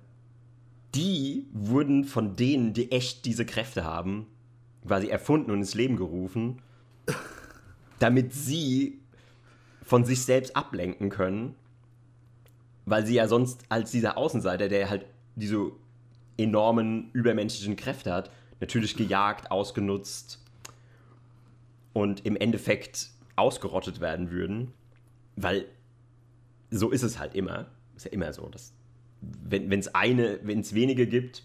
Die wurden von denen, die echt diese Kräfte haben, quasi erfunden und ins Leben gerufen, damit sie von sich selbst ablenken können, weil sie ja sonst als dieser Außenseiter, der halt diese enormen übermenschlichen Kräfte hat, natürlich gejagt, ausgenutzt und im Endeffekt ausgerottet werden würden, weil so ist es halt immer. Ist ja immer so, dass wenn es eine, wenn es wenige gibt,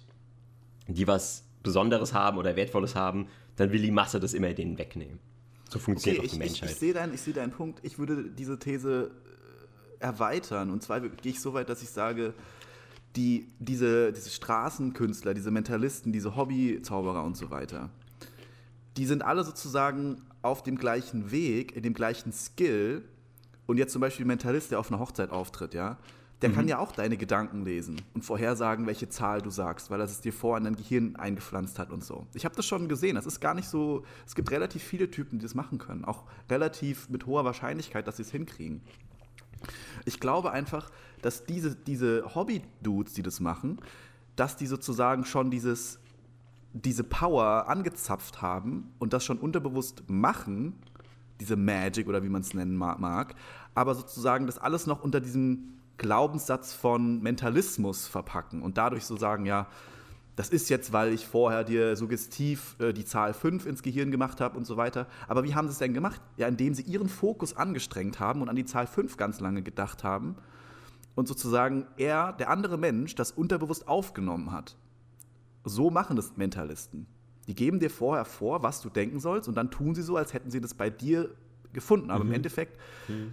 die was Besonderes haben oder Wertvolles haben, dann will die Masse das immer denen wegnehmen. So funktioniert Okay, auch die ich, ich, Menschheit. ich sehe deinen, ich sehe deinen Punkt. Ich würde diese These äh, erweitern. Und zwar gehe ich so weit, dass ich sage, die, diese, diese Straßenkünstler, diese Mentalisten, diese Hobbyzauberer und so weiter, die sind alle sozusagen auf dem gleichen Weg, in dem gleichen Skill. Und jetzt zum Beispiel ein Mentalist, der auf einer Hochzeit auftritt, ja, der kann ja auch deine Gedanken lesen und vorhersagen, welche Zahl du sagst, weil er es dir vor in dein Gehirn eingepflanzt hat und so. Ich habe das schon gesehen. Das ist gar nicht so. Es gibt relativ viele Typen, die das machen können. Auch relativ mit hoher Wahrscheinlichkeit, dass sie es hinkriegen. Ich glaube einfach, dass diese, diese Hobby-Dudes, die das machen, dass die sozusagen schon dieses, diese Power angezapft haben und das schon unterbewusst machen, diese Magic oder wie man es nennen ma- mag, aber sozusagen das alles noch unter diesem Glaubenssatz von Mentalismus verpacken und dadurch so sagen, ja, das ist jetzt, weil ich vorher dir suggestiv äh, die Zahl 5 ins Gehirn gemacht habe und so weiter. Aber wie haben sie es denn gemacht? Ja, indem sie ihren Fokus angestrengt haben und an die Zahl 5 ganz lange gedacht haben und sozusagen er, der andere Mensch, das unterbewusst aufgenommen hat. So machen das Mentalisten. Die geben dir vorher vor, was du denken sollst, und dann tun sie so, als hätten sie das bei dir gefunden. Aber im Endeffekt,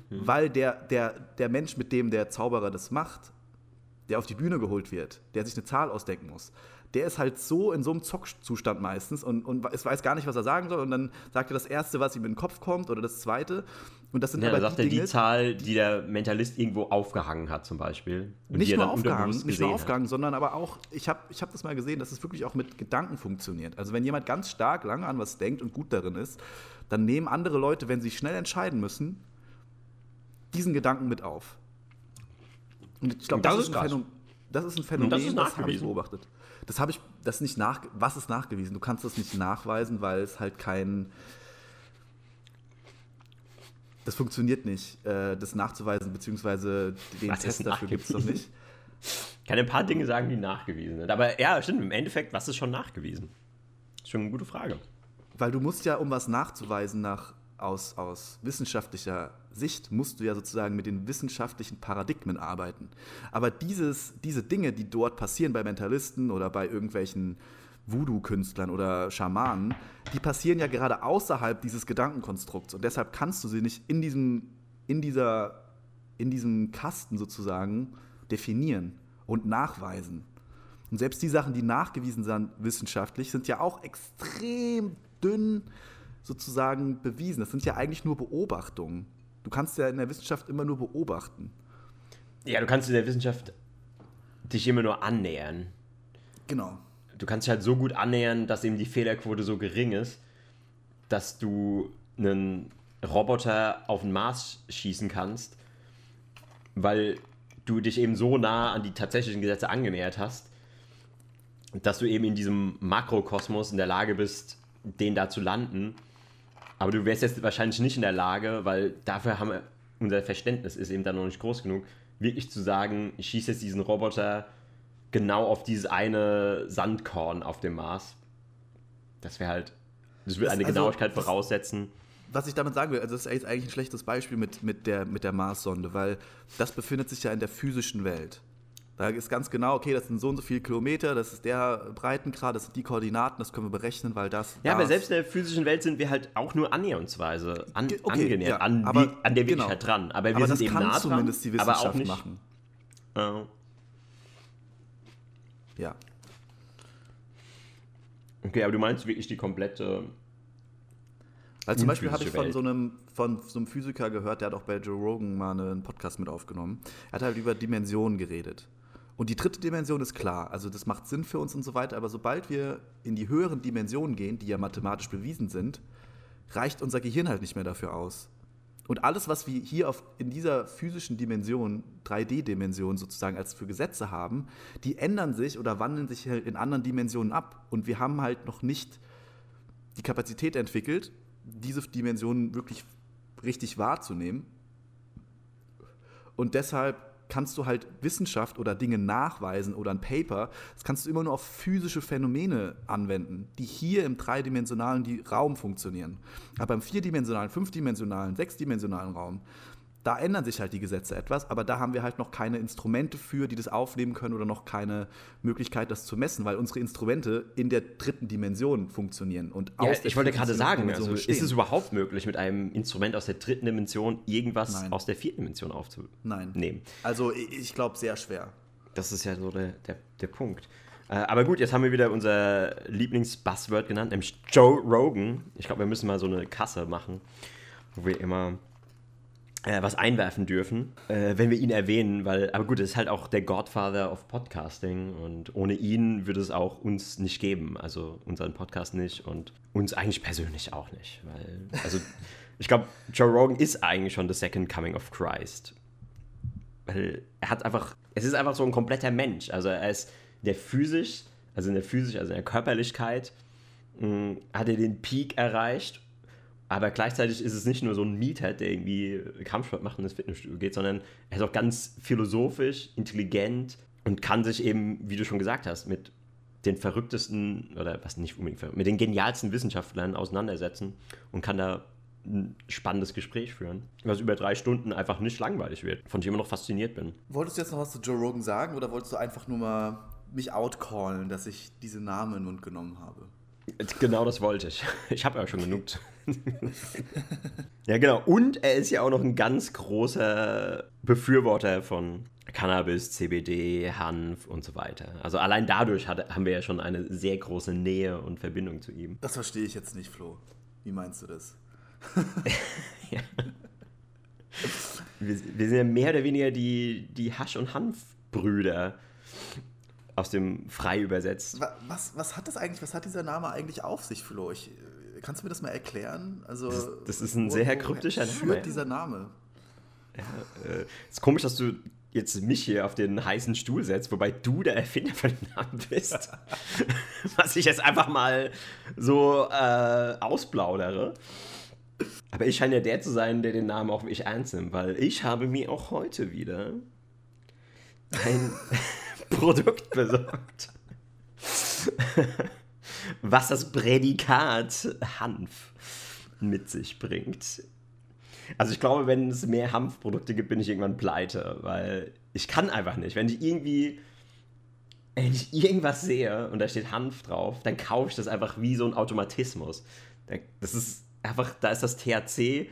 weil der, der, der Mensch, mit dem der Zauberer das macht, der auf die Bühne geholt wird, der sich eine Zahl ausdenken muss, der ist halt so in so einem Zockzustand meistens und, und es weiß gar nicht, was er sagen soll. Und dann sagt er das Erste, was ihm in den Kopf kommt, oder das Zweite. Und das sind Ja, aber dann sagt er die Dinge, Zahl, die der Mentalist irgendwo aufgehangen hat, zum Beispiel. Und die nicht nur aufgehangen, nicht nur aufgehangen, sondern aber auch, ich habe ich hab das mal gesehen, dass es wirklich auch mit Gedanken funktioniert. Also wenn jemand ganz stark lange an was denkt und gut darin ist, dann nehmen andere Leute, wenn sie schnell entscheiden müssen, diesen Gedanken mit auf. Und ich glaube, Das das, ist ein. Phänomen, das ist ein Phänomen, das ist das habe ich beobachtet. Das habe ich, das nicht nach, was ist nachgewiesen? Du kannst das nicht nachweisen, weil es halt kein, das funktioniert nicht, äh, das nachzuweisen, beziehungsweise den Was Test dafür gibt es noch nicht. Ich kann ein paar Dinge sagen, die nachgewiesen sind. Aber ja, stimmt, im Endeffekt, was ist schon nachgewiesen? Ist schon eine gute Frage. Weil du musst ja, um was nachzuweisen nach, aus, aus wissenschaftlicher Sicht, musst du ja sozusagen mit den wissenschaftlichen Paradigmen arbeiten. Aber dieses, diese Dinge, die dort passieren bei Mentalisten oder bei irgendwelchen Voodoo-Künstlern oder Schamanen, die passieren ja gerade außerhalb dieses Gedankenkonstrukts. Und deshalb kannst du sie nicht in diesem, in dieser, in diesem Kasten sozusagen definieren und nachweisen. Und selbst die Sachen, die nachgewiesen sind wissenschaftlich, sind ja auch extrem dünn sozusagen bewiesen. Das sind ja eigentlich nur Beobachtungen. Du kannst ja in der Wissenschaft immer nur beobachten. Ja, du kannst in der Wissenschaft dich immer nur annähern. Genau. Du kannst dich halt so gut annähern, dass eben die Fehlerquote so gering ist, dass du einen Roboter auf den Mars schießen kannst, weil du dich eben so nah an die tatsächlichen Gesetze angenähert hast, dass du eben in diesem Makrokosmos in der Lage bist, den da zu landen. Aber du wärst jetzt wahrscheinlich nicht in der Lage, weil dafür haben wir, unser Verständnis ist eben dann noch nicht groß genug, wirklich zu sagen, ich schieße jetzt diesen Roboter genau auf dieses eine Sandkorn auf dem Mars. Das wäre halt, das würde eine also, Genauigkeit voraussetzen. Was ich damit sagen will, also das ist jetzt eigentlich ein schlechtes Beispiel mit, mit, der, mit der Marssonde, weil das befindet sich ja in der physischen Welt. Da ist ganz genau, okay, das sind so und so viele Kilometer, das ist der Breitengrad, das sind die Koordinaten, das können wir berechnen, weil das. Ja, aber das- selbst in der physischen Welt sind wir halt auch nur annäherungsweise an, okay, angenähert, ja, an, aber- wie, an der genau. Wirklichkeit dran. Aber wir aber sind das eben kann nah dran, zumindest die aber auch Wissenschaft nicht. machen. Äh, Ja. okay, aber du meinst wirklich die komplette. Weil zum Beispiel habe ich von so, einem, von so einem Physiker gehört, der hat auch bei Joe Rogan mal einen Podcast mit aufgenommen. Er hat halt über Dimensionen geredet. Und die dritte Dimension ist klar, also das macht Sinn für uns und so weiter, aber sobald wir in die höheren Dimensionen gehen, die ja mathematisch bewiesen sind, reicht unser Gehirn halt nicht mehr dafür aus. Und alles, was wir hier auf, in dieser physischen Dimension, 3D-Dimension sozusagen als für Gesetze haben, die ändern sich oder wandeln sich halt in anderen Dimensionen ab. Und wir haben halt noch nicht die Kapazität entwickelt, diese Dimensionen wirklich richtig wahrzunehmen. Und deshalb kannst du halt Wissenschaft oder Dinge nachweisen oder ein Paper, das kannst du immer nur auf physische Phänomene anwenden, die hier im dreidimensionalen Raum funktionieren. Aber im vierdimensionalen, fünfdimensionalen, sechsdimensionalen Raum, da ändern sich halt die Gesetze etwas, aber da haben wir halt noch keine Instrumente für, die das aufnehmen können oder noch keine Möglichkeit, das zu messen, weil unsere Instrumente in der dritten Dimension funktionieren. Und Ja, ich wollte gerade sagen, also, ist es überhaupt möglich, mit einem Instrument aus der dritten Dimension irgendwas Nein. aus der vierten Dimension aufzunehmen? Nein. Also ich, ich glaube sehr schwer. Das ist ja so der, der, der Punkt. Äh, aber gut, jetzt haben wir wieder unser Lieblings-Buzzword genannt, nämlich Joe Rogan. Ich glaube, wir müssen mal so eine Kasse machen, wo wir immer äh, was einwerfen dürfen, äh, wenn wir ihn erwähnen, weil, aber gut, er ist halt auch der Godfather of Podcasting und ohne ihn würde es auch uns nicht geben, also unseren Podcast nicht und uns eigentlich persönlich auch nicht, weil, also ich glaube, Joe Rogan ist eigentlich schon the second coming of Christ, weil er hat einfach, es ist einfach so ein kompletter Mensch, also er ist der physisch, also in der physisch, also in der Körperlichkeit, mh, hat er den Peak erreicht aber gleichzeitig ist es nicht nur so ein Meathead, der irgendwie Kampfsport macht und ins Fitnessstudio geht, sondern er ist auch ganz philosophisch, intelligent und kann sich eben, wie du schon gesagt hast, mit den verrücktesten, oder was nicht unbedingt verrückt, mit den genialsten Wissenschaftlern auseinandersetzen und kann da ein spannendes Gespräch führen, was über drei Stunden einfach nicht langweilig wird, von dem ich immer noch fasziniert bin. Wolltest du jetzt noch was zu Joe Rogan sagen oder wolltest du einfach nur mal mich outcallen, dass ich diese Namen in den Mund genommen habe? Genau das wollte ich. Ich habe ja schon genug. ja, genau. Und er ist ja auch noch ein ganz großer Befürworter von Cannabis, CBD, Hanf und so weiter. Also allein dadurch hat, haben wir ja schon eine sehr große Nähe und Verbindung zu ihm. Das verstehe ich jetzt nicht, Flo. Wie meinst du das? Ja. Wir, wir sind ja mehr oder weniger die, die Hasch- und Hanfbrüder aus dem frei übersetzt. Wa- Was, was hat das eigentlich, was hat dieser Name eigentlich auf sich, Flo? Ich, kannst du mir das mal erklären? Also, Das- das ist ein sehr kryptischer führt Name, ja. dieser Name? Äh, ist komisch, dass du jetzt mich hier auf den heißen Stuhl setzt, wobei du der Erfinder von dem Namen bist. Was ich jetzt einfach mal so äh, ausplaudere. Aber ich scheine ja der zu sein, der den Namen auch wirklich ernst nimmt, weil ich habe mir auch heute wieder ein Produkt besorgt, was das Prädikat Hanf mit sich bringt. Also ich glaube, wenn es mehr Hanfprodukte gibt, bin ich irgendwann pleite, weil ich kann einfach nicht. Wenn ich irgendwie, wenn ich irgendwas sehe und da steht Hanf drauf, dann kaufe ich das einfach wie so ein Automatismus. Da- Das ist einfach, da ist das THC,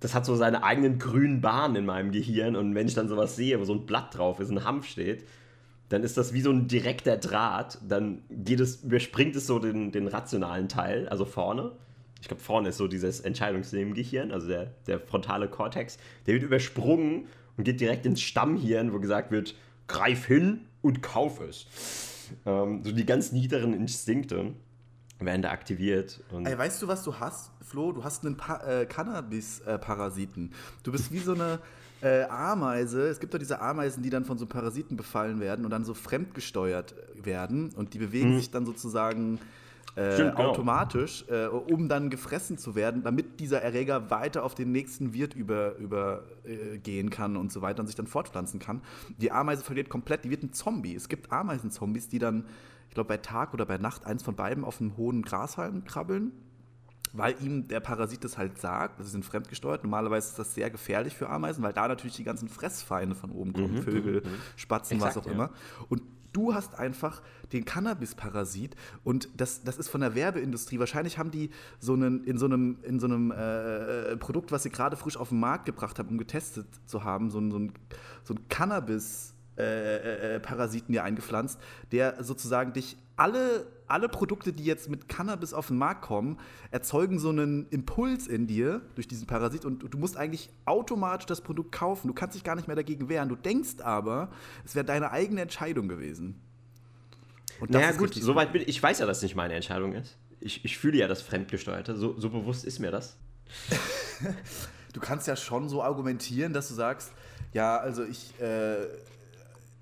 das hat so seine eigenen grünen Bahnen in meinem Gehirn und wenn ich dann sowas sehe, wo so ein Blatt drauf ist, ein Hanf steht, dann ist das wie so ein direkter Draht, dann geht es, überspringt es so den, den rationalen Teil, also vorne. Ich glaube, vorne ist so dieses Entscheidungssystem im Gehirn, also der, der frontale Kortex. Der wird übersprungen und geht direkt ins Stammhirn, wo gesagt wird, greif hin und kauf es. Ähm, so die ganz niederen Instinkte werden da aktiviert. Ey, weißt du, was du hast, Flo? Du hast einen äh, Cannabis-Parasiten. du bist wie so eine äh, Ameise. Es gibt doch diese Ameisen, die dann von so Parasiten befallen werden und dann so fremdgesteuert werden. Und die bewegen sich dann sozusagen äh, Mhm. Stimmt, genau. automatisch, äh, um dann gefressen zu werden, damit dieser Erreger weiter auf den nächsten Wirt übergehen über, äh, kann und so weiter und sich dann fortpflanzen kann. Die Ameise verliert komplett, die wird ein Zombie. Es gibt Ameisenzombies, die dann, ich glaube, bei Tag oder bei Nacht eins von beiden auf einem hohen Grashalm krabbeln weil ihm der Parasit das halt sagt, also sie sind fremdgesteuert. Normalerweise ist das sehr gefährlich für Ameisen, weil da natürlich die ganzen Fressfeinde von oben kommen, Vögel, Spatzen, was Exakt, auch ja. immer. Und du hast einfach den Cannabis-Parasit und das, das ist von der Werbeindustrie. Wahrscheinlich haben die so einen, in so einem, in so einem äh, Produkt, was sie gerade frisch auf den Markt gebracht haben, um getestet zu haben, so ein, so ein, so ein Cannabis- äh, äh, Parasiten dir eingepflanzt, der sozusagen dich alle, alle Produkte, die jetzt mit Cannabis auf den Markt kommen, erzeugen so einen Impuls in dir durch diesen Parasit und du musst eigentlich automatisch das Produkt kaufen. Du kannst dich gar nicht mehr dagegen wehren. Du denkst aber, es wäre deine eigene Entscheidung gewesen. Und naja, gut, soweit bin ich. Ich weiß ja, dass nicht meine Entscheidung ist. Ich, ich fühle ja das Fremdgesteuerte. So, so bewusst ist mir das. du kannst ja schon so argumentieren, dass du sagst, ja, also ich, äh,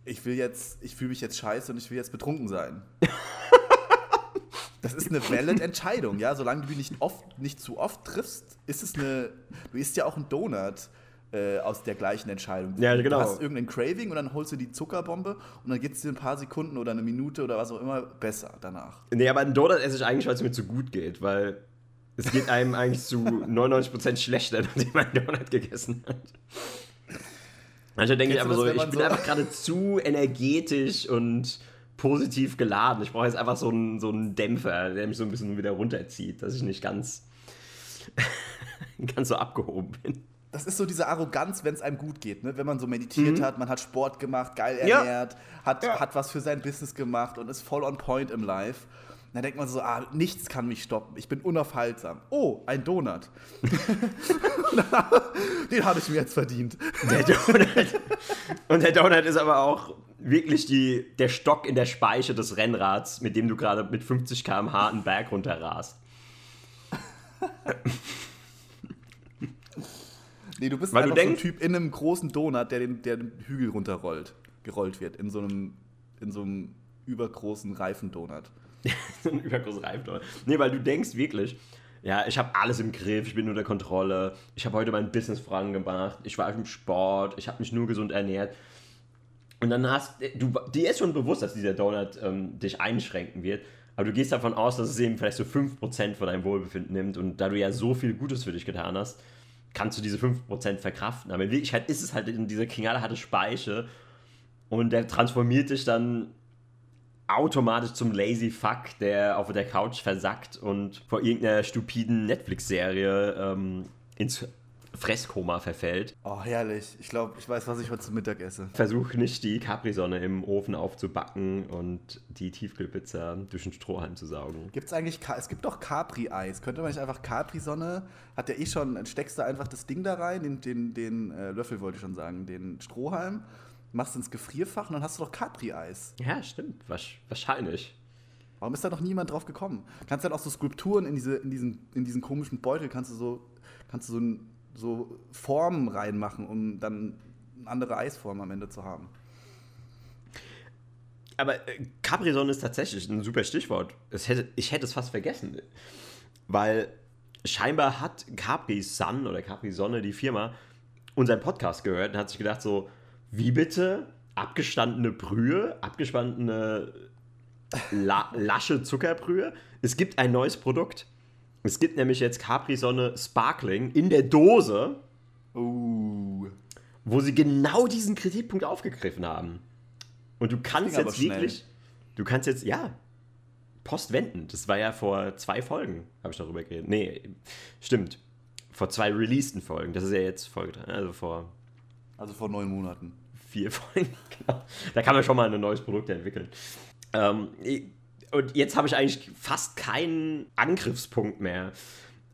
ich will jetzt, ich fühle mich jetzt scheiße und ich will jetzt betrunken sein. Das ist eine valid Entscheidung, ja. Solange du die nicht oft, nicht zu oft triffst, ist es eine. Du isst ja auch einen Donut äh, aus der gleichen Entscheidung. Ja, genau. Du hast irgendein Craving und dann holst du die Zuckerbombe und dann geht es dir ein paar Sekunden oder eine Minute oder was auch immer besser danach. Nee, aber einen Donut esse ich eigentlich, weil es mir zu gut geht, weil Es geht einem eigentlich zu 99% schlechter, nachdem man einen Donut gegessen hat. Manchmal denke ich einfach so, ich bin so- einfach gerade zu energetisch und positiv geladen. Ich brauche jetzt einfach so einen, so einen Dämpfer, der mich so ein bisschen wieder runterzieht, dass ich nicht ganz, ganz so abgehoben bin. Das ist so diese Arroganz, wenn es einem gut geht. Ne? Wenn man so meditiert hat, man hat Sport gemacht, geil Ja. ernährt, hat, Ja. hat was für sein Business gemacht und ist voll on point im Life. Dann denkt man so, ah, nichts kann mich stoppen. Ich bin unaufhaltsam. Oh, ein Donut. Den habe ich mir jetzt verdient. Der Donut. Und der Donut ist aber auch wirklich die, der Stock in der Speiche des Rennrads, mit dem du gerade mit 50 km/h einen Berg runterrast. Nee, du bist Weil du einfach so ein denkst- Typ in einem großen Donut, der den, der den Hügel runterrollt, gerollt wird. In so einem, in so einem übergroßen Reifendonut. so ein übergroßer Reifdonut. Nee, weil du denkst wirklich, ja, ich habe alles im Griff, ich bin unter Kontrolle, ich habe heute mein Business vorangemacht, ich war im Sport, ich habe mich nur gesund ernährt. Und dann hast du, dir ist schon bewusst, dass dieser Donut ähm, dich einschränken wird, aber du gehst davon aus, dass es eben vielleicht so 5% von deinem Wohlbefinden nimmt und da du ja so viel Gutes für dich getan hast, kannst du diese 5% verkraften. Aber in Wirklichkeit ist es halt in dieser knallharte Speiche und der transformiert dich dann automatisch zum Lazy Fuck, der auf der Couch versackt und vor irgendeiner stupiden Netflix-Serie ähm, ins Fresskoma verfällt. Oh, herrlich. Ich glaube, ich weiß, was ich heute zum Mittag esse. Versuch nicht die Capri-Sonne im Ofen aufzubacken und die Tiefkühlpizza durch den Strohhalm zu saugen. Gibt es eigentlich, Ka- es gibt doch Capri-Eis. Könnte man nicht einfach Capri-Sonne, hat ja eh schon, steckst du einfach das Ding da rein, den, den, den äh, Löffel wollte ich schon sagen, den Strohhalm, machst ins Gefrierfach und dann hast du doch Capri-Eis. Ja, stimmt. Wahrscheinlich. Warum ist da noch niemand drauf gekommen? Kannst dann auch so Skulpturen in, diese, in, diesen, in diesen komischen Beutel, kannst du so, kannst du so, so Formen reinmachen, um dann eine andere Eisform am Ende zu haben. Aber äh, Capri-Sonne ist tatsächlich ein super Stichwort. Hätte, ich hätte es fast vergessen. Weil scheinbar hat Capri-Sun oder Capri-Sonne, die Firma, unseren Podcast gehört und hat sich gedacht so, wie bitte? Abgestandene Brühe, abgestandene La lasche Zuckerbrühe. Es gibt ein neues Produkt. Es gibt nämlich jetzt Capri-Sonne Sparkling in der Dose, Uh. wo sie genau diesen Kritikpunkt aufgegriffen haben. Und du kannst jetzt schnell. wirklich, du kannst jetzt, ja, postwenden. Das war ja vor zwei Folgen, habe ich darüber geredet. Nee, stimmt. Vor zwei releaseden Folgen. Das ist ja jetzt Folge drei, also vor Also vor neun Monaten. Vier Folgen. Genau. Da kann man schon mal ein neues Produkt entwickeln. Ähm, und jetzt habe ich eigentlich fast keinen Angriffspunkt mehr.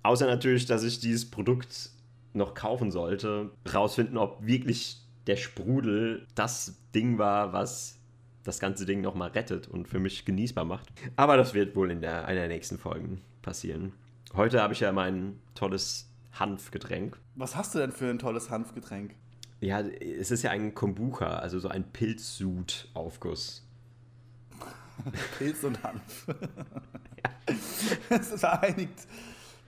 Außer natürlich, dass ich dieses Produkt noch kaufen sollte. Rausfinden, ob wirklich der Sprudel das Ding war, was das ganze Ding nochmal rettet und für mich genießbar macht. Aber das wird wohl in der, einer der nächsten Folgen passieren. Heute habe ich ja mein tolles Hanfgetränk. Was hast du denn für ein tolles Hanfgetränk? Ja, es ist ja ein Kombucha, also so ein Pilzsud-Aufguss. Pilz und Hanf. Es vereinigt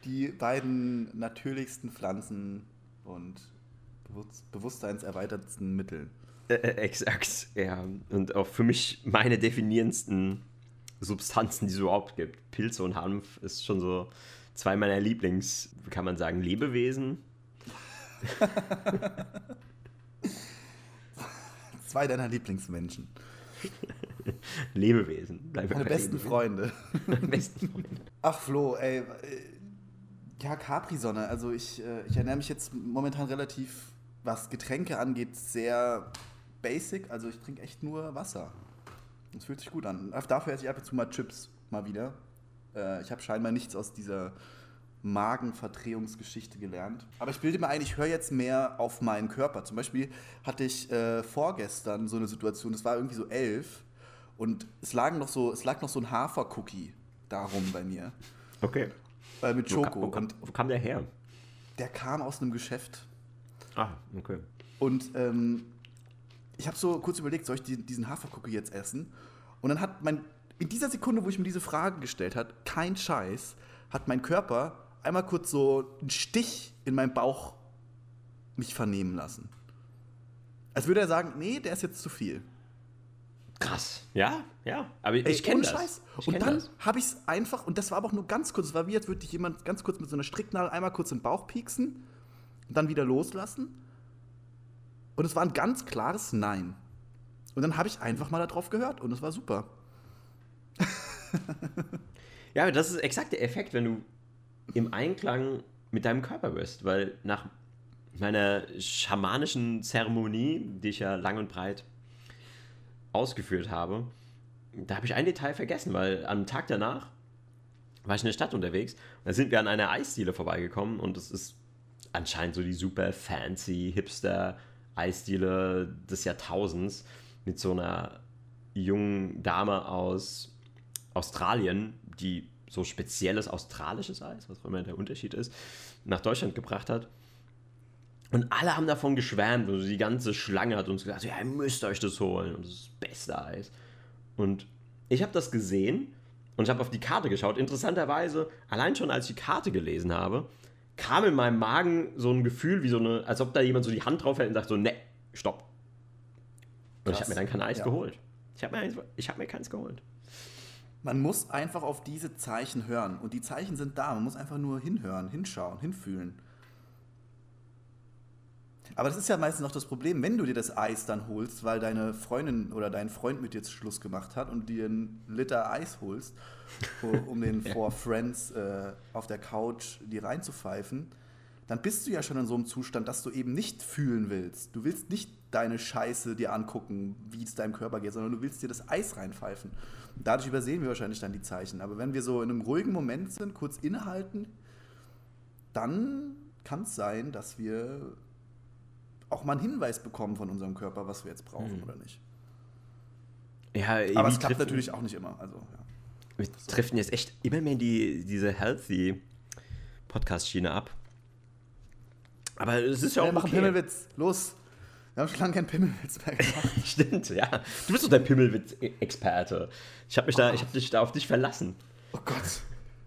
die beiden natürlichsten Pflanzen und bewusst- bewusstseinserweitertsten Mittel. Äh, äh, exakt, ja. Und auch für mich meine definierendsten Substanzen, die es überhaupt gibt. Pilze und Hanf ist schon so zwei meiner Lieblings, wie kann man sagen, Lebewesen. Zwei deiner Lieblingsmenschen. Lebewesen. Bleiben wir Meine besten Lebewesen. Freunde. Meine besten Freunde. Ach Flo, ey. äh, Ja, Capri-Sonne. Also ich, äh, ich ernähre mich jetzt momentan relativ, was Getränke angeht, sehr basic. Also ich trinke echt nur Wasser. Das fühlt sich gut an. Dafür esse ich ab und zu mal Chips mal wieder. Äh, Ich habe scheinbar nichts aus dieser Magenverdrehungsgeschichte gelernt. Aber ich bilde mir ein, ich höre jetzt mehr auf meinen Körper. Zum Beispiel hatte ich äh, vorgestern so eine Situation, es war irgendwie so elf und es, lagen noch so, es lag noch so ein Hafercookie darum bei mir. Okay. Äh, mit Wo, Schoko. kam, wo, kam, wo kam der her? der kam aus einem Geschäft. Ah, okay. Und ähm, ich habe so kurz überlegt, soll ich die, diesen Hafercookie jetzt essen? Und dann hat mein, in dieser Sekunde, wo ich mir diese Frage gestellt hat, kein Scheiß, hat mein Körper einmal kurz so einen Stich in meinen Bauch mich vernehmen lassen. Als würde er sagen, nee, der ist jetzt zu viel. Krass. Ja, ja. Aber ich, ich kenne das. Scheiß. Ich und kenn dann habe ich es einfach, und das war aber auch nur ganz kurz, es war wie, als würde dich jemand ganz kurz mit so einer Stricknadel einmal kurz den Bauch pieksen und dann wieder loslassen. Und es war ein ganz klares Nein. Und dann habe ich einfach mal darauf gehört und es war super. Ja, aber das ist exakt der Effekt, wenn du im Einklang mit deinem Körper bist. Weil nach meiner schamanischen Zeremonie, die ich ja lang und breit ausgeführt habe, da habe ich ein Detail vergessen, weil am Tag danach war ich in der Stadt unterwegs und da sind wir an einer Eisdiele vorbeigekommen und es ist anscheinend so die super fancy Hipster Eisdiele des Jahrtausends mit so einer jungen Dame aus Australien, die so spezielles australisches Eis, was auch immer der Unterschied ist, nach Deutschland gebracht hat. Und alle haben davon geschwärmt und die ganze Schlange hat uns gesagt, ja, ihr müsst euch das holen und das ist das beste Eis. Und ich habe das gesehen und ich habe auf die Karte geschaut. Interessanterweise, allein schon als ich die Karte gelesen habe, kam in meinem Magen so ein Gefühl, wie so eine, als ob da jemand so die Hand drauf hält und sagt so, ne, stopp. Und ich Krass. habe mir dann kein Eis Ja. geholt. Ich habe mir, eins- ich hab mir keins geholt. Man muss einfach auf diese Zeichen hören. Und die Zeichen sind da. Man muss einfach nur hinhören, hinschauen, hinfühlen. Aber das ist ja meistens noch das Problem, wenn du dir das Eis dann holst, weil deine Freundin oder dein Freund mit dir zu Schluss gemacht hat und dir einen Liter Eis holst, um- den vor Friends äh, auf der Couch dir reinzupfeifen, dann bist du ja schon in so einem Zustand, dass du eben nicht fühlen willst. Du willst nicht deine Scheiße dir angucken, wie es deinem Körper geht, sondern du willst dir das Eis reinpfeifen. Dadurch übersehen wir wahrscheinlich dann die Zeichen. Aber wenn wir so in einem ruhigen Moment sind, kurz innehalten, dann kann es sein, dass wir auch mal einen Hinweis bekommen von unserem Körper, was wir jetzt brauchen oder nicht. Ja, Aber es klappt natürlich auch nicht immer. Also, ja. Wir treffen jetzt echt immer mehr die, diese healthy Podcast-Schiene ab. Aber es ist ja auch Wir machen okay. Pimmelwitz. Los. Wir haben schon lange keinen Pimmelwitz mehr gemacht. Stimmt, ja. Du bist doch der Pimmelwitz-Experte. Ich habe mich da, ich habe dich da auf dich verlassen. Oh Gott.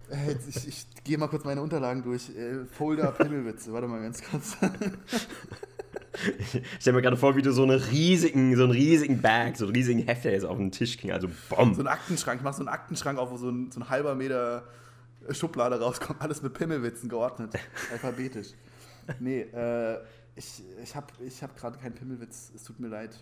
Äh, Ich, ich gehe mal kurz meine Unterlagen durch. Äh, Folder Pimmelwitze. Warte mal ganz kurz. Ich stelle mir gerade vor, wie du so, eine riesigen, so einen riesigen Bag, so einen riesigen Hefter jetzt auf den Tisch ging. Also, bomb. So ein Aktenschrank. Ich mach so einen Aktenschrank auf, wo so ein, so ein halber Meter Schublade rauskommt. Alles mit Pimmelwitzen geordnet. Alphabetisch. Nee, äh, ich, ich habe ich hab gerade keinen Pimmelwitz. Es tut mir leid.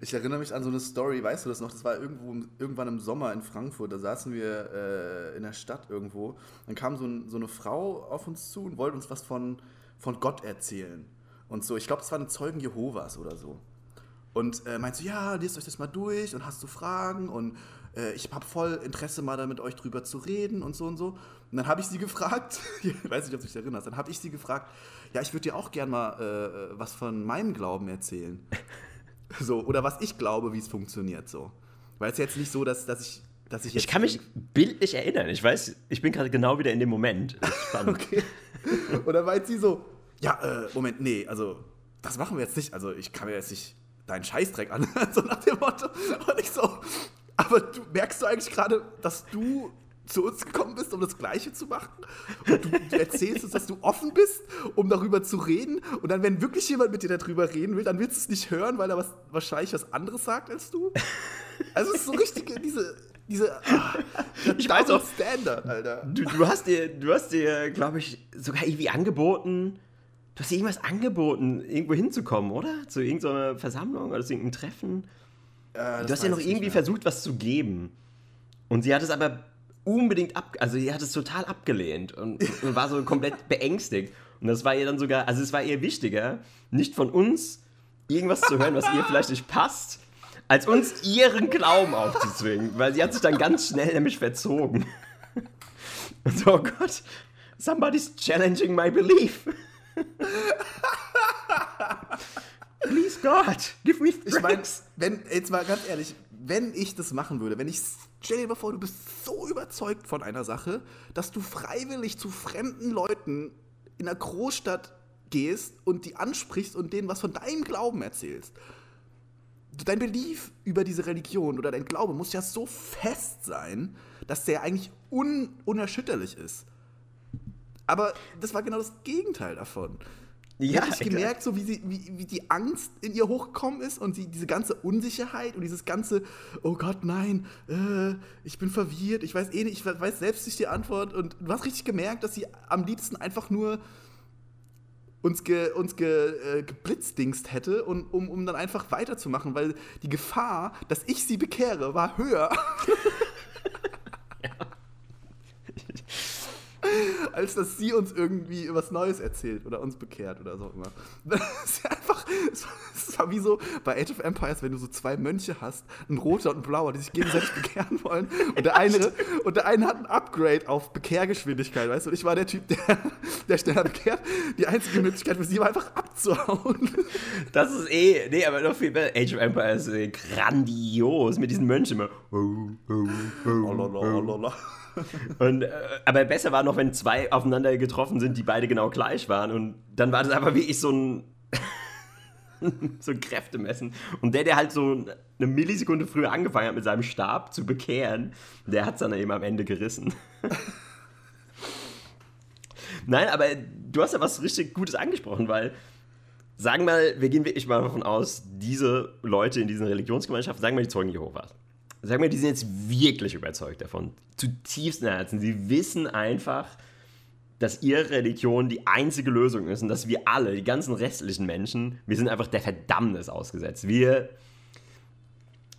Ich erinnere mich an so eine Story, weißt du das noch? Das war irgendwo, irgendwann im Sommer in Frankfurt. Da saßen wir äh, in der Stadt irgendwo. Dann kam so, ein, so eine Frau auf uns zu und wollte uns was von, von Gott erzählen. Und so, ich glaube, es war eine Zeugen Jehovas oder so. Und äh, meinst du, ja, lest euch das mal durch und hast du Fragen und äh, ich habe voll Interesse mal da mit euch drüber zu reden und so und so. Und dann habe ich sie gefragt, ich weiß nicht, ob du dich erinnerst, dann habe ich sie gefragt, ja, ich würde dir auch gern mal äh, was von meinem Glauben erzählen. so, oder was ich glaube, wie es funktioniert so. Weil es jetzt nicht so, dass, dass ich dass ich Ich kann mich bildlich erinnern. Ich weiß, ich bin gerade genau wieder in dem Moment. Spannend. Okay. Und dann meint sie so, ja, äh, Moment, nee, also das machen wir jetzt nicht. Also ich kann mir jetzt nicht deinen Scheißdreck an, so nach dem Motto. Und ich so, aber du merkst du eigentlich gerade, dass du zu uns gekommen bist, um das Gleiche zu machen? Und du, du erzählst uns, dass du offen bist, um darüber zu reden. Und dann, wenn wirklich jemand mit dir darüber reden will, dann willst du es nicht hören, weil er was, wahrscheinlich was anderes sagt als du. Also es ist so richtig diese, diese, ah, Ich weiß auch- Standard, Alter. Du, du hast dir, du hast dir, glaube ich, sogar irgendwie angeboten. Du hast dir irgendwas angeboten, irgendwo hinzukommen, oder? Zu irgendeiner Versammlung oder zu irgendeinem Treffen. Äh, Du hast ja noch irgendwie versucht, was zu geben. Und sie hat es aber unbedingt ab, also sie hat es total abgelehnt und, und war so komplett beängstigt. Und das war ihr dann sogar, also es war ihr wichtiger, nicht von uns irgendwas zu hören, was ihr vielleicht nicht passt, als uns ihren Glauben aufzuzwingen. Weil sie hat sich dann ganz schnell nämlich verzogen. Und so, oh Gott, somebody's challenging my belief. Please God, give me Ich meine, strength. wenn, jetzt mal ganz ehrlich, wenn ich das machen würde, wenn ich, stell dir mal vor, du bist so überzeugt von einer Sache, dass du freiwillig zu fremden Leuten in einer Großstadt gehst und die ansprichst und denen was von deinem Glauben erzählst. Dein Belief über diese Religion oder dein Glaube muss ja so fest sein, dass der eigentlich un unerschütterlich ist. Aber das war genau das Gegenteil davon. Ja, ich gemerkt, so wie, sie, wie, wie die Angst in ihr hochgekommen ist und sie, diese ganze Unsicherheit und dieses ganze, oh Gott, nein, äh, ich bin verwirrt, ich weiß eh nicht, ich weiß selbst nicht die Antwort. Und du hast richtig gemerkt, dass sie am liebsten einfach nur uns, ge, uns ge, äh, geblitzdingst hätte, und, um, um dann einfach weiterzumachen, weil die Gefahr, dass ich sie bekehre, war höher. als dass sie uns irgendwie was Neues erzählt oder uns bekehrt oder so immer. Das ist einfach, es war wie so bei Age of Empires, wenn du so zwei Mönche hast, ein roter und ein blauer, die sich gegenseitig bekehren wollen. Und der eine, und der eine hat ein Upgrade auf Bekehrgeschwindigkeit, weißt du? Und ich war der Typ, der, der schneller bekehrt. Die einzige Möglichkeit für sie war einfach abzuhauen. Das ist eh, nee, aber noch viel besser. Age of Empires ist eh grandios mit diesen Mönchen immer. Oh. Und, äh, aber besser war noch, wenn zwei aufeinander getroffen sind, die beide genau gleich waren. Und dann war das aber wie ich so ein, so ein Kräftemessen. Und der, der halt so eine Millisekunde früher angefangen hat, mit seinem Stab zu bekehren, der hat es dann eben am Ende gerissen. Nein, aber du hast ja was richtig Gutes angesprochen, weil sagen wir mal, wir gehen wirklich mal davon aus, diese Leute in diesen Religionsgemeinschaften, sagen wir die Zeugen Jehovas, sag mal, die sind jetzt wirklich überzeugt davon, zutiefst im Herzen. Sie wissen einfach, dass ihre Religion die einzige Lösung ist und dass wir alle, die ganzen restlichen Menschen, wir sind einfach der Verdammnis ausgesetzt. Wir,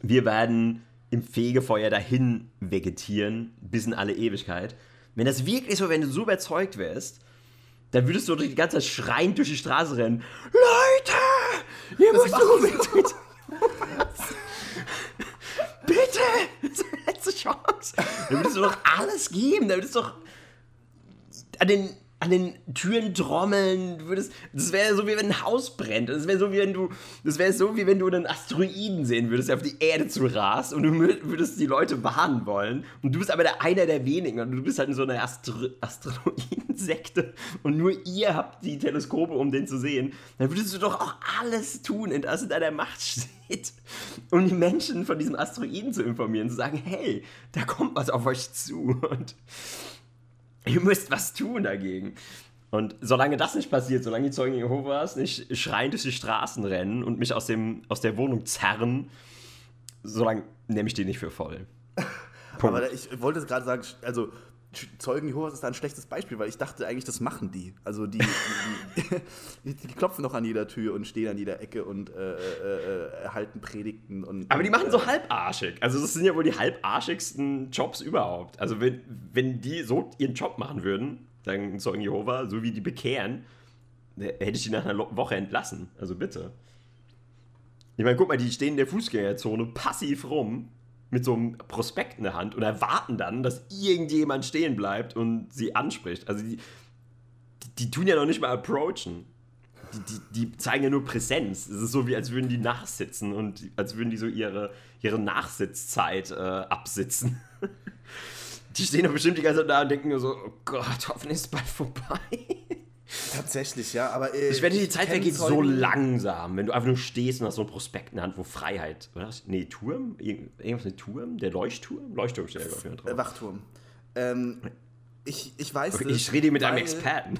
wir werden im Fegefeuer dahin vegetieren bis in alle Ewigkeit. Wenn das wirklich so, wenn du so überzeugt wärst, dann würdest du die ganze Zeit schreiend durch die Straße rennen. Leute! Ihr müsst unbedingt. bitte! Das ist die letzte Chance. Da würdest du doch alles geben. Da würdest du doch an den, an den Türen trommeln. Du würdest, das wäre so, wie wenn ein Haus brennt. Das wäre so, wie wenn du, das wäre so, wie wenn du einen Asteroiden sehen würdest, der auf die Erde zu rast und du würdest die Leute warnen wollen. Und du bist aber der einer der wenigen und du bist halt in so einer Astro Asteroidensekte und nur ihr habt die Teleskope, um den zu sehen. Dann würdest du doch auch alles tun, in das in deiner Macht steht, um die Menschen von diesem Asteroiden zu informieren, zu sagen, hey, da kommt was auf euch zu und ihr müsst was tun dagegen. Und solange das nicht passiert, solange die Zeugen Jehovas nicht schreiend durch die Straßen rennen und mich aus, dem, aus der Wohnung zerren, solange nehme ich die nicht für voll. Aber ich wollte gerade sagen, also Zeugen Jehovas ist da ein schlechtes Beispiel, weil ich dachte eigentlich, das machen die. Also die, die, die, die klopfen noch an jeder Tür und stehen an jeder Ecke und äh, äh, äh erhalten Predigten. Und, Aber die machen so äh, halbarschig. Also das sind ja wohl die halbarschigsten Jobs überhaupt. Also wenn, wenn die so ihren Job machen würden, sagen Zeugen Jehova, so wie die bekehren, hätte ich die nach einer Woche entlassen. Also bitte. Ich meine, guck mal, die stehen in der Fußgängerzone passiv rum mit so einem Prospekt in der Hand und erwarten dann, dass irgendjemand stehen bleibt und sie anspricht. Also die, die, die tun ja noch nicht mal approachen. Die, die, die, zeigen ja nur Präsenz. Es ist so, wie als würden die nachsitzen und als würden die so ihre, ihre Nachsitzzeit äh, absitzen. die stehen doch bestimmt die ganze Zeit da und denken nur so, oh Gott, hoffentlich ist es bald vorbei. Tatsächlich, ja, aber. Äh, ich werde die Zeit vergeht so langsam, wenn du einfach nur stehst und hast so ein Prospekt in der Hand, wo Freiheit, oder? Nee, Turm? Irgendwas mit Turm? Der Leuchtturm? Leuchtturm steht ja, glaube ich, Wachturm. Ähm, ich, ich weiß okay, Ich rede mit weil, einem Experten.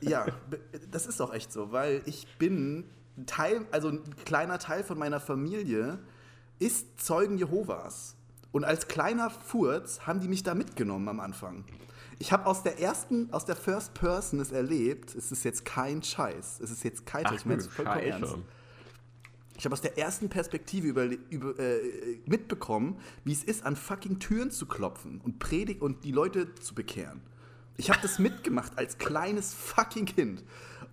Ja, das ist auch echt so, weil ich bin Teil, also ein kleiner Teil von meiner Familie ist Zeugen Jehovas. Und als kleiner Furz haben die mich da mitgenommen am Anfang. Ich habe aus der ersten, aus der First Person es erlebt. Es ist jetzt kein Scheiß. Es ist jetzt kein Scheiß. Ich meine es vollkommen ernst. Ich habe aus der ersten Perspektive über, über, äh, mitbekommen, wie es ist, an fucking Türen zu klopfen und predigt und die Leute zu bekehren. Ich habe das mitgemacht als kleines fucking Kind.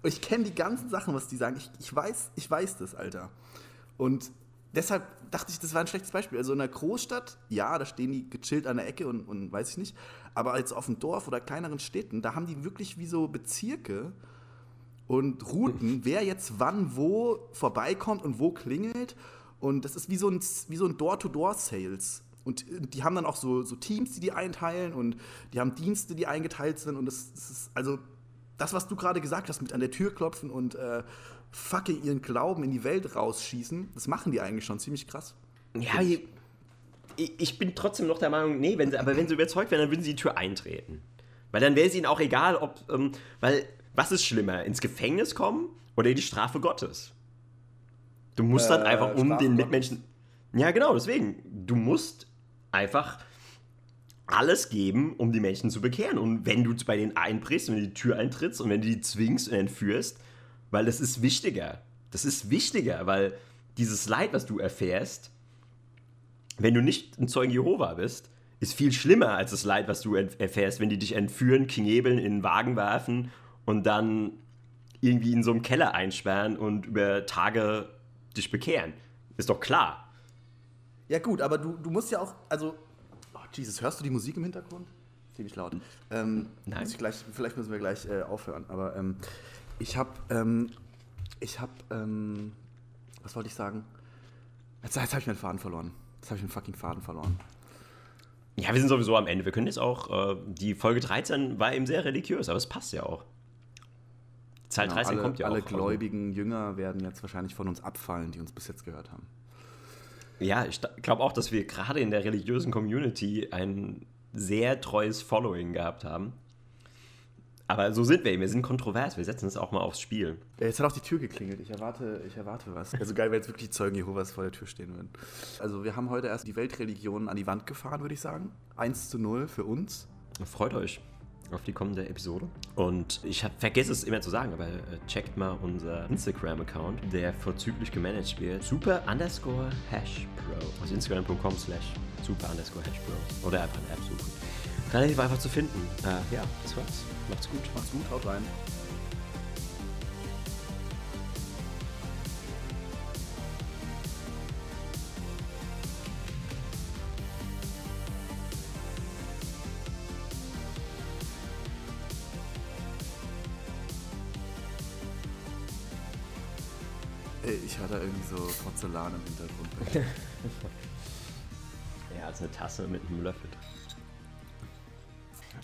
Und ich kenne die ganzen Sachen, was die sagen. Ich, ich, weiß, ich weiß das, Alter. Und deshalb dachte ich, das war ein schlechtes Beispiel. Also in einer Großstadt, ja, da stehen die gechillt an der Ecke und, und weiß ich nicht. Aber als auf dem Dorf oder kleineren Städten, da haben die wirklich wie so Bezirke und Routen, wer jetzt wann wo vorbeikommt und wo klingelt. Und das ist wie so ein, wie so ein Door-to-Door-Sales. Und die haben dann auch so, so Teams, die die einteilen und die haben Dienste, die eingeteilt sind. Und das, das ist, also das, was du gerade gesagt hast, mit an der Tür klopfen und äh, fucking ihren Glauben in die Welt rausschießen, das machen die eigentlich schon ziemlich krass. Ja, ich, ich bin trotzdem noch der Meinung, nee, wenn sie, aber wenn sie überzeugt wären, dann würden sie die Tür eintreten. Weil dann wäre es ihnen auch egal, ob, ähm, weil Was ist schlimmer, ins Gefängnis kommen oder die Strafe Gottes? Du musst dann Äh, einfach um Strafe den Gottes. Mitmenschen. Ja, genau, deswegen. Du musst einfach alles geben, um die Menschen zu bekehren. Und wenn du bei denen einbrichst, wenn du die Tür eintrittst und wenn du die zwingst und entführst, weil das ist wichtiger. Das ist wichtiger, weil dieses Leid, was du erfährst, wenn du nicht ein Zeugen Jehova bist, ist viel schlimmer als das Leid, was du erfährst, wenn die dich entführen, knebeln, in einen Wagen werfen und dann irgendwie in so einem Keller einsperren und über Tage dich bekehren. Ist doch klar. Ja gut, aber du, du musst ja auch, also, oh Jesus, hörst du die Musik im Hintergrund? Ziemlich laut. Ähm, Nein. Gleich, vielleicht müssen wir gleich äh, aufhören, aber ähm, ich habe, ähm, ich habe, ähm, was wollte ich sagen? Jetzt, jetzt habe ich meinen Faden verloren. Jetzt habe ich meinen fucking Faden verloren. Ja, wir sind sowieso am Ende. Wir können jetzt auch, äh, die Folge 13 war eben sehr religiös, aber es passt ja auch. Zahl Genau, 13 alle, kommt ja alle auch. aus- gläubigen Jünger werden jetzt wahrscheinlich von uns abfallen, die uns bis jetzt gehört haben. Ja, ich glaube auch, dass wir gerade in der religiösen Community ein sehr treues Following gehabt haben. Aber so sind wir eben. Wir sind kontrovers. Wir setzen es auch mal aufs Spiel. Jetzt hat auch die Tür geklingelt. Ich erwarte, ich erwarte was. Also geil, wenn jetzt wirklich die Zeugen Jehovas vor der Tür stehen würden. Also wir haben heute erst die Weltreligionen an die Wand gefahren, würde ich sagen. 1 zu 0 für uns. Freut euch auf die kommende Episode. Und ich hab, vergesse es immer zu sagen, aber äh, checkt mal unser Instagram-Account, der vorzüglich gemanagt wird. Super underscore hash pro. Also instagram.com slash super underscore hash pro. Oder einfach eine App suchen. Relativ einfach zu finden. Äh, ja, das war's. Macht's gut. Macht's gut, haut rein. Ich da irgendwie so Porzellan im Hintergrund. Ja, als eine Tasse mit einem Löffel.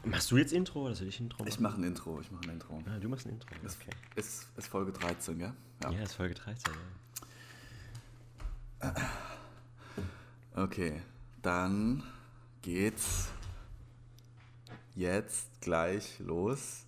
Machst du jetzt Intro oder soll ich Intro machen? Ich mache ein Intro, ich mache ein Intro. Ah, du machst ein Intro. Ist, Okay. ist, ist Folge 13, gell? Ja, ist Folge 13. Ja. Okay, dann geht's jetzt gleich los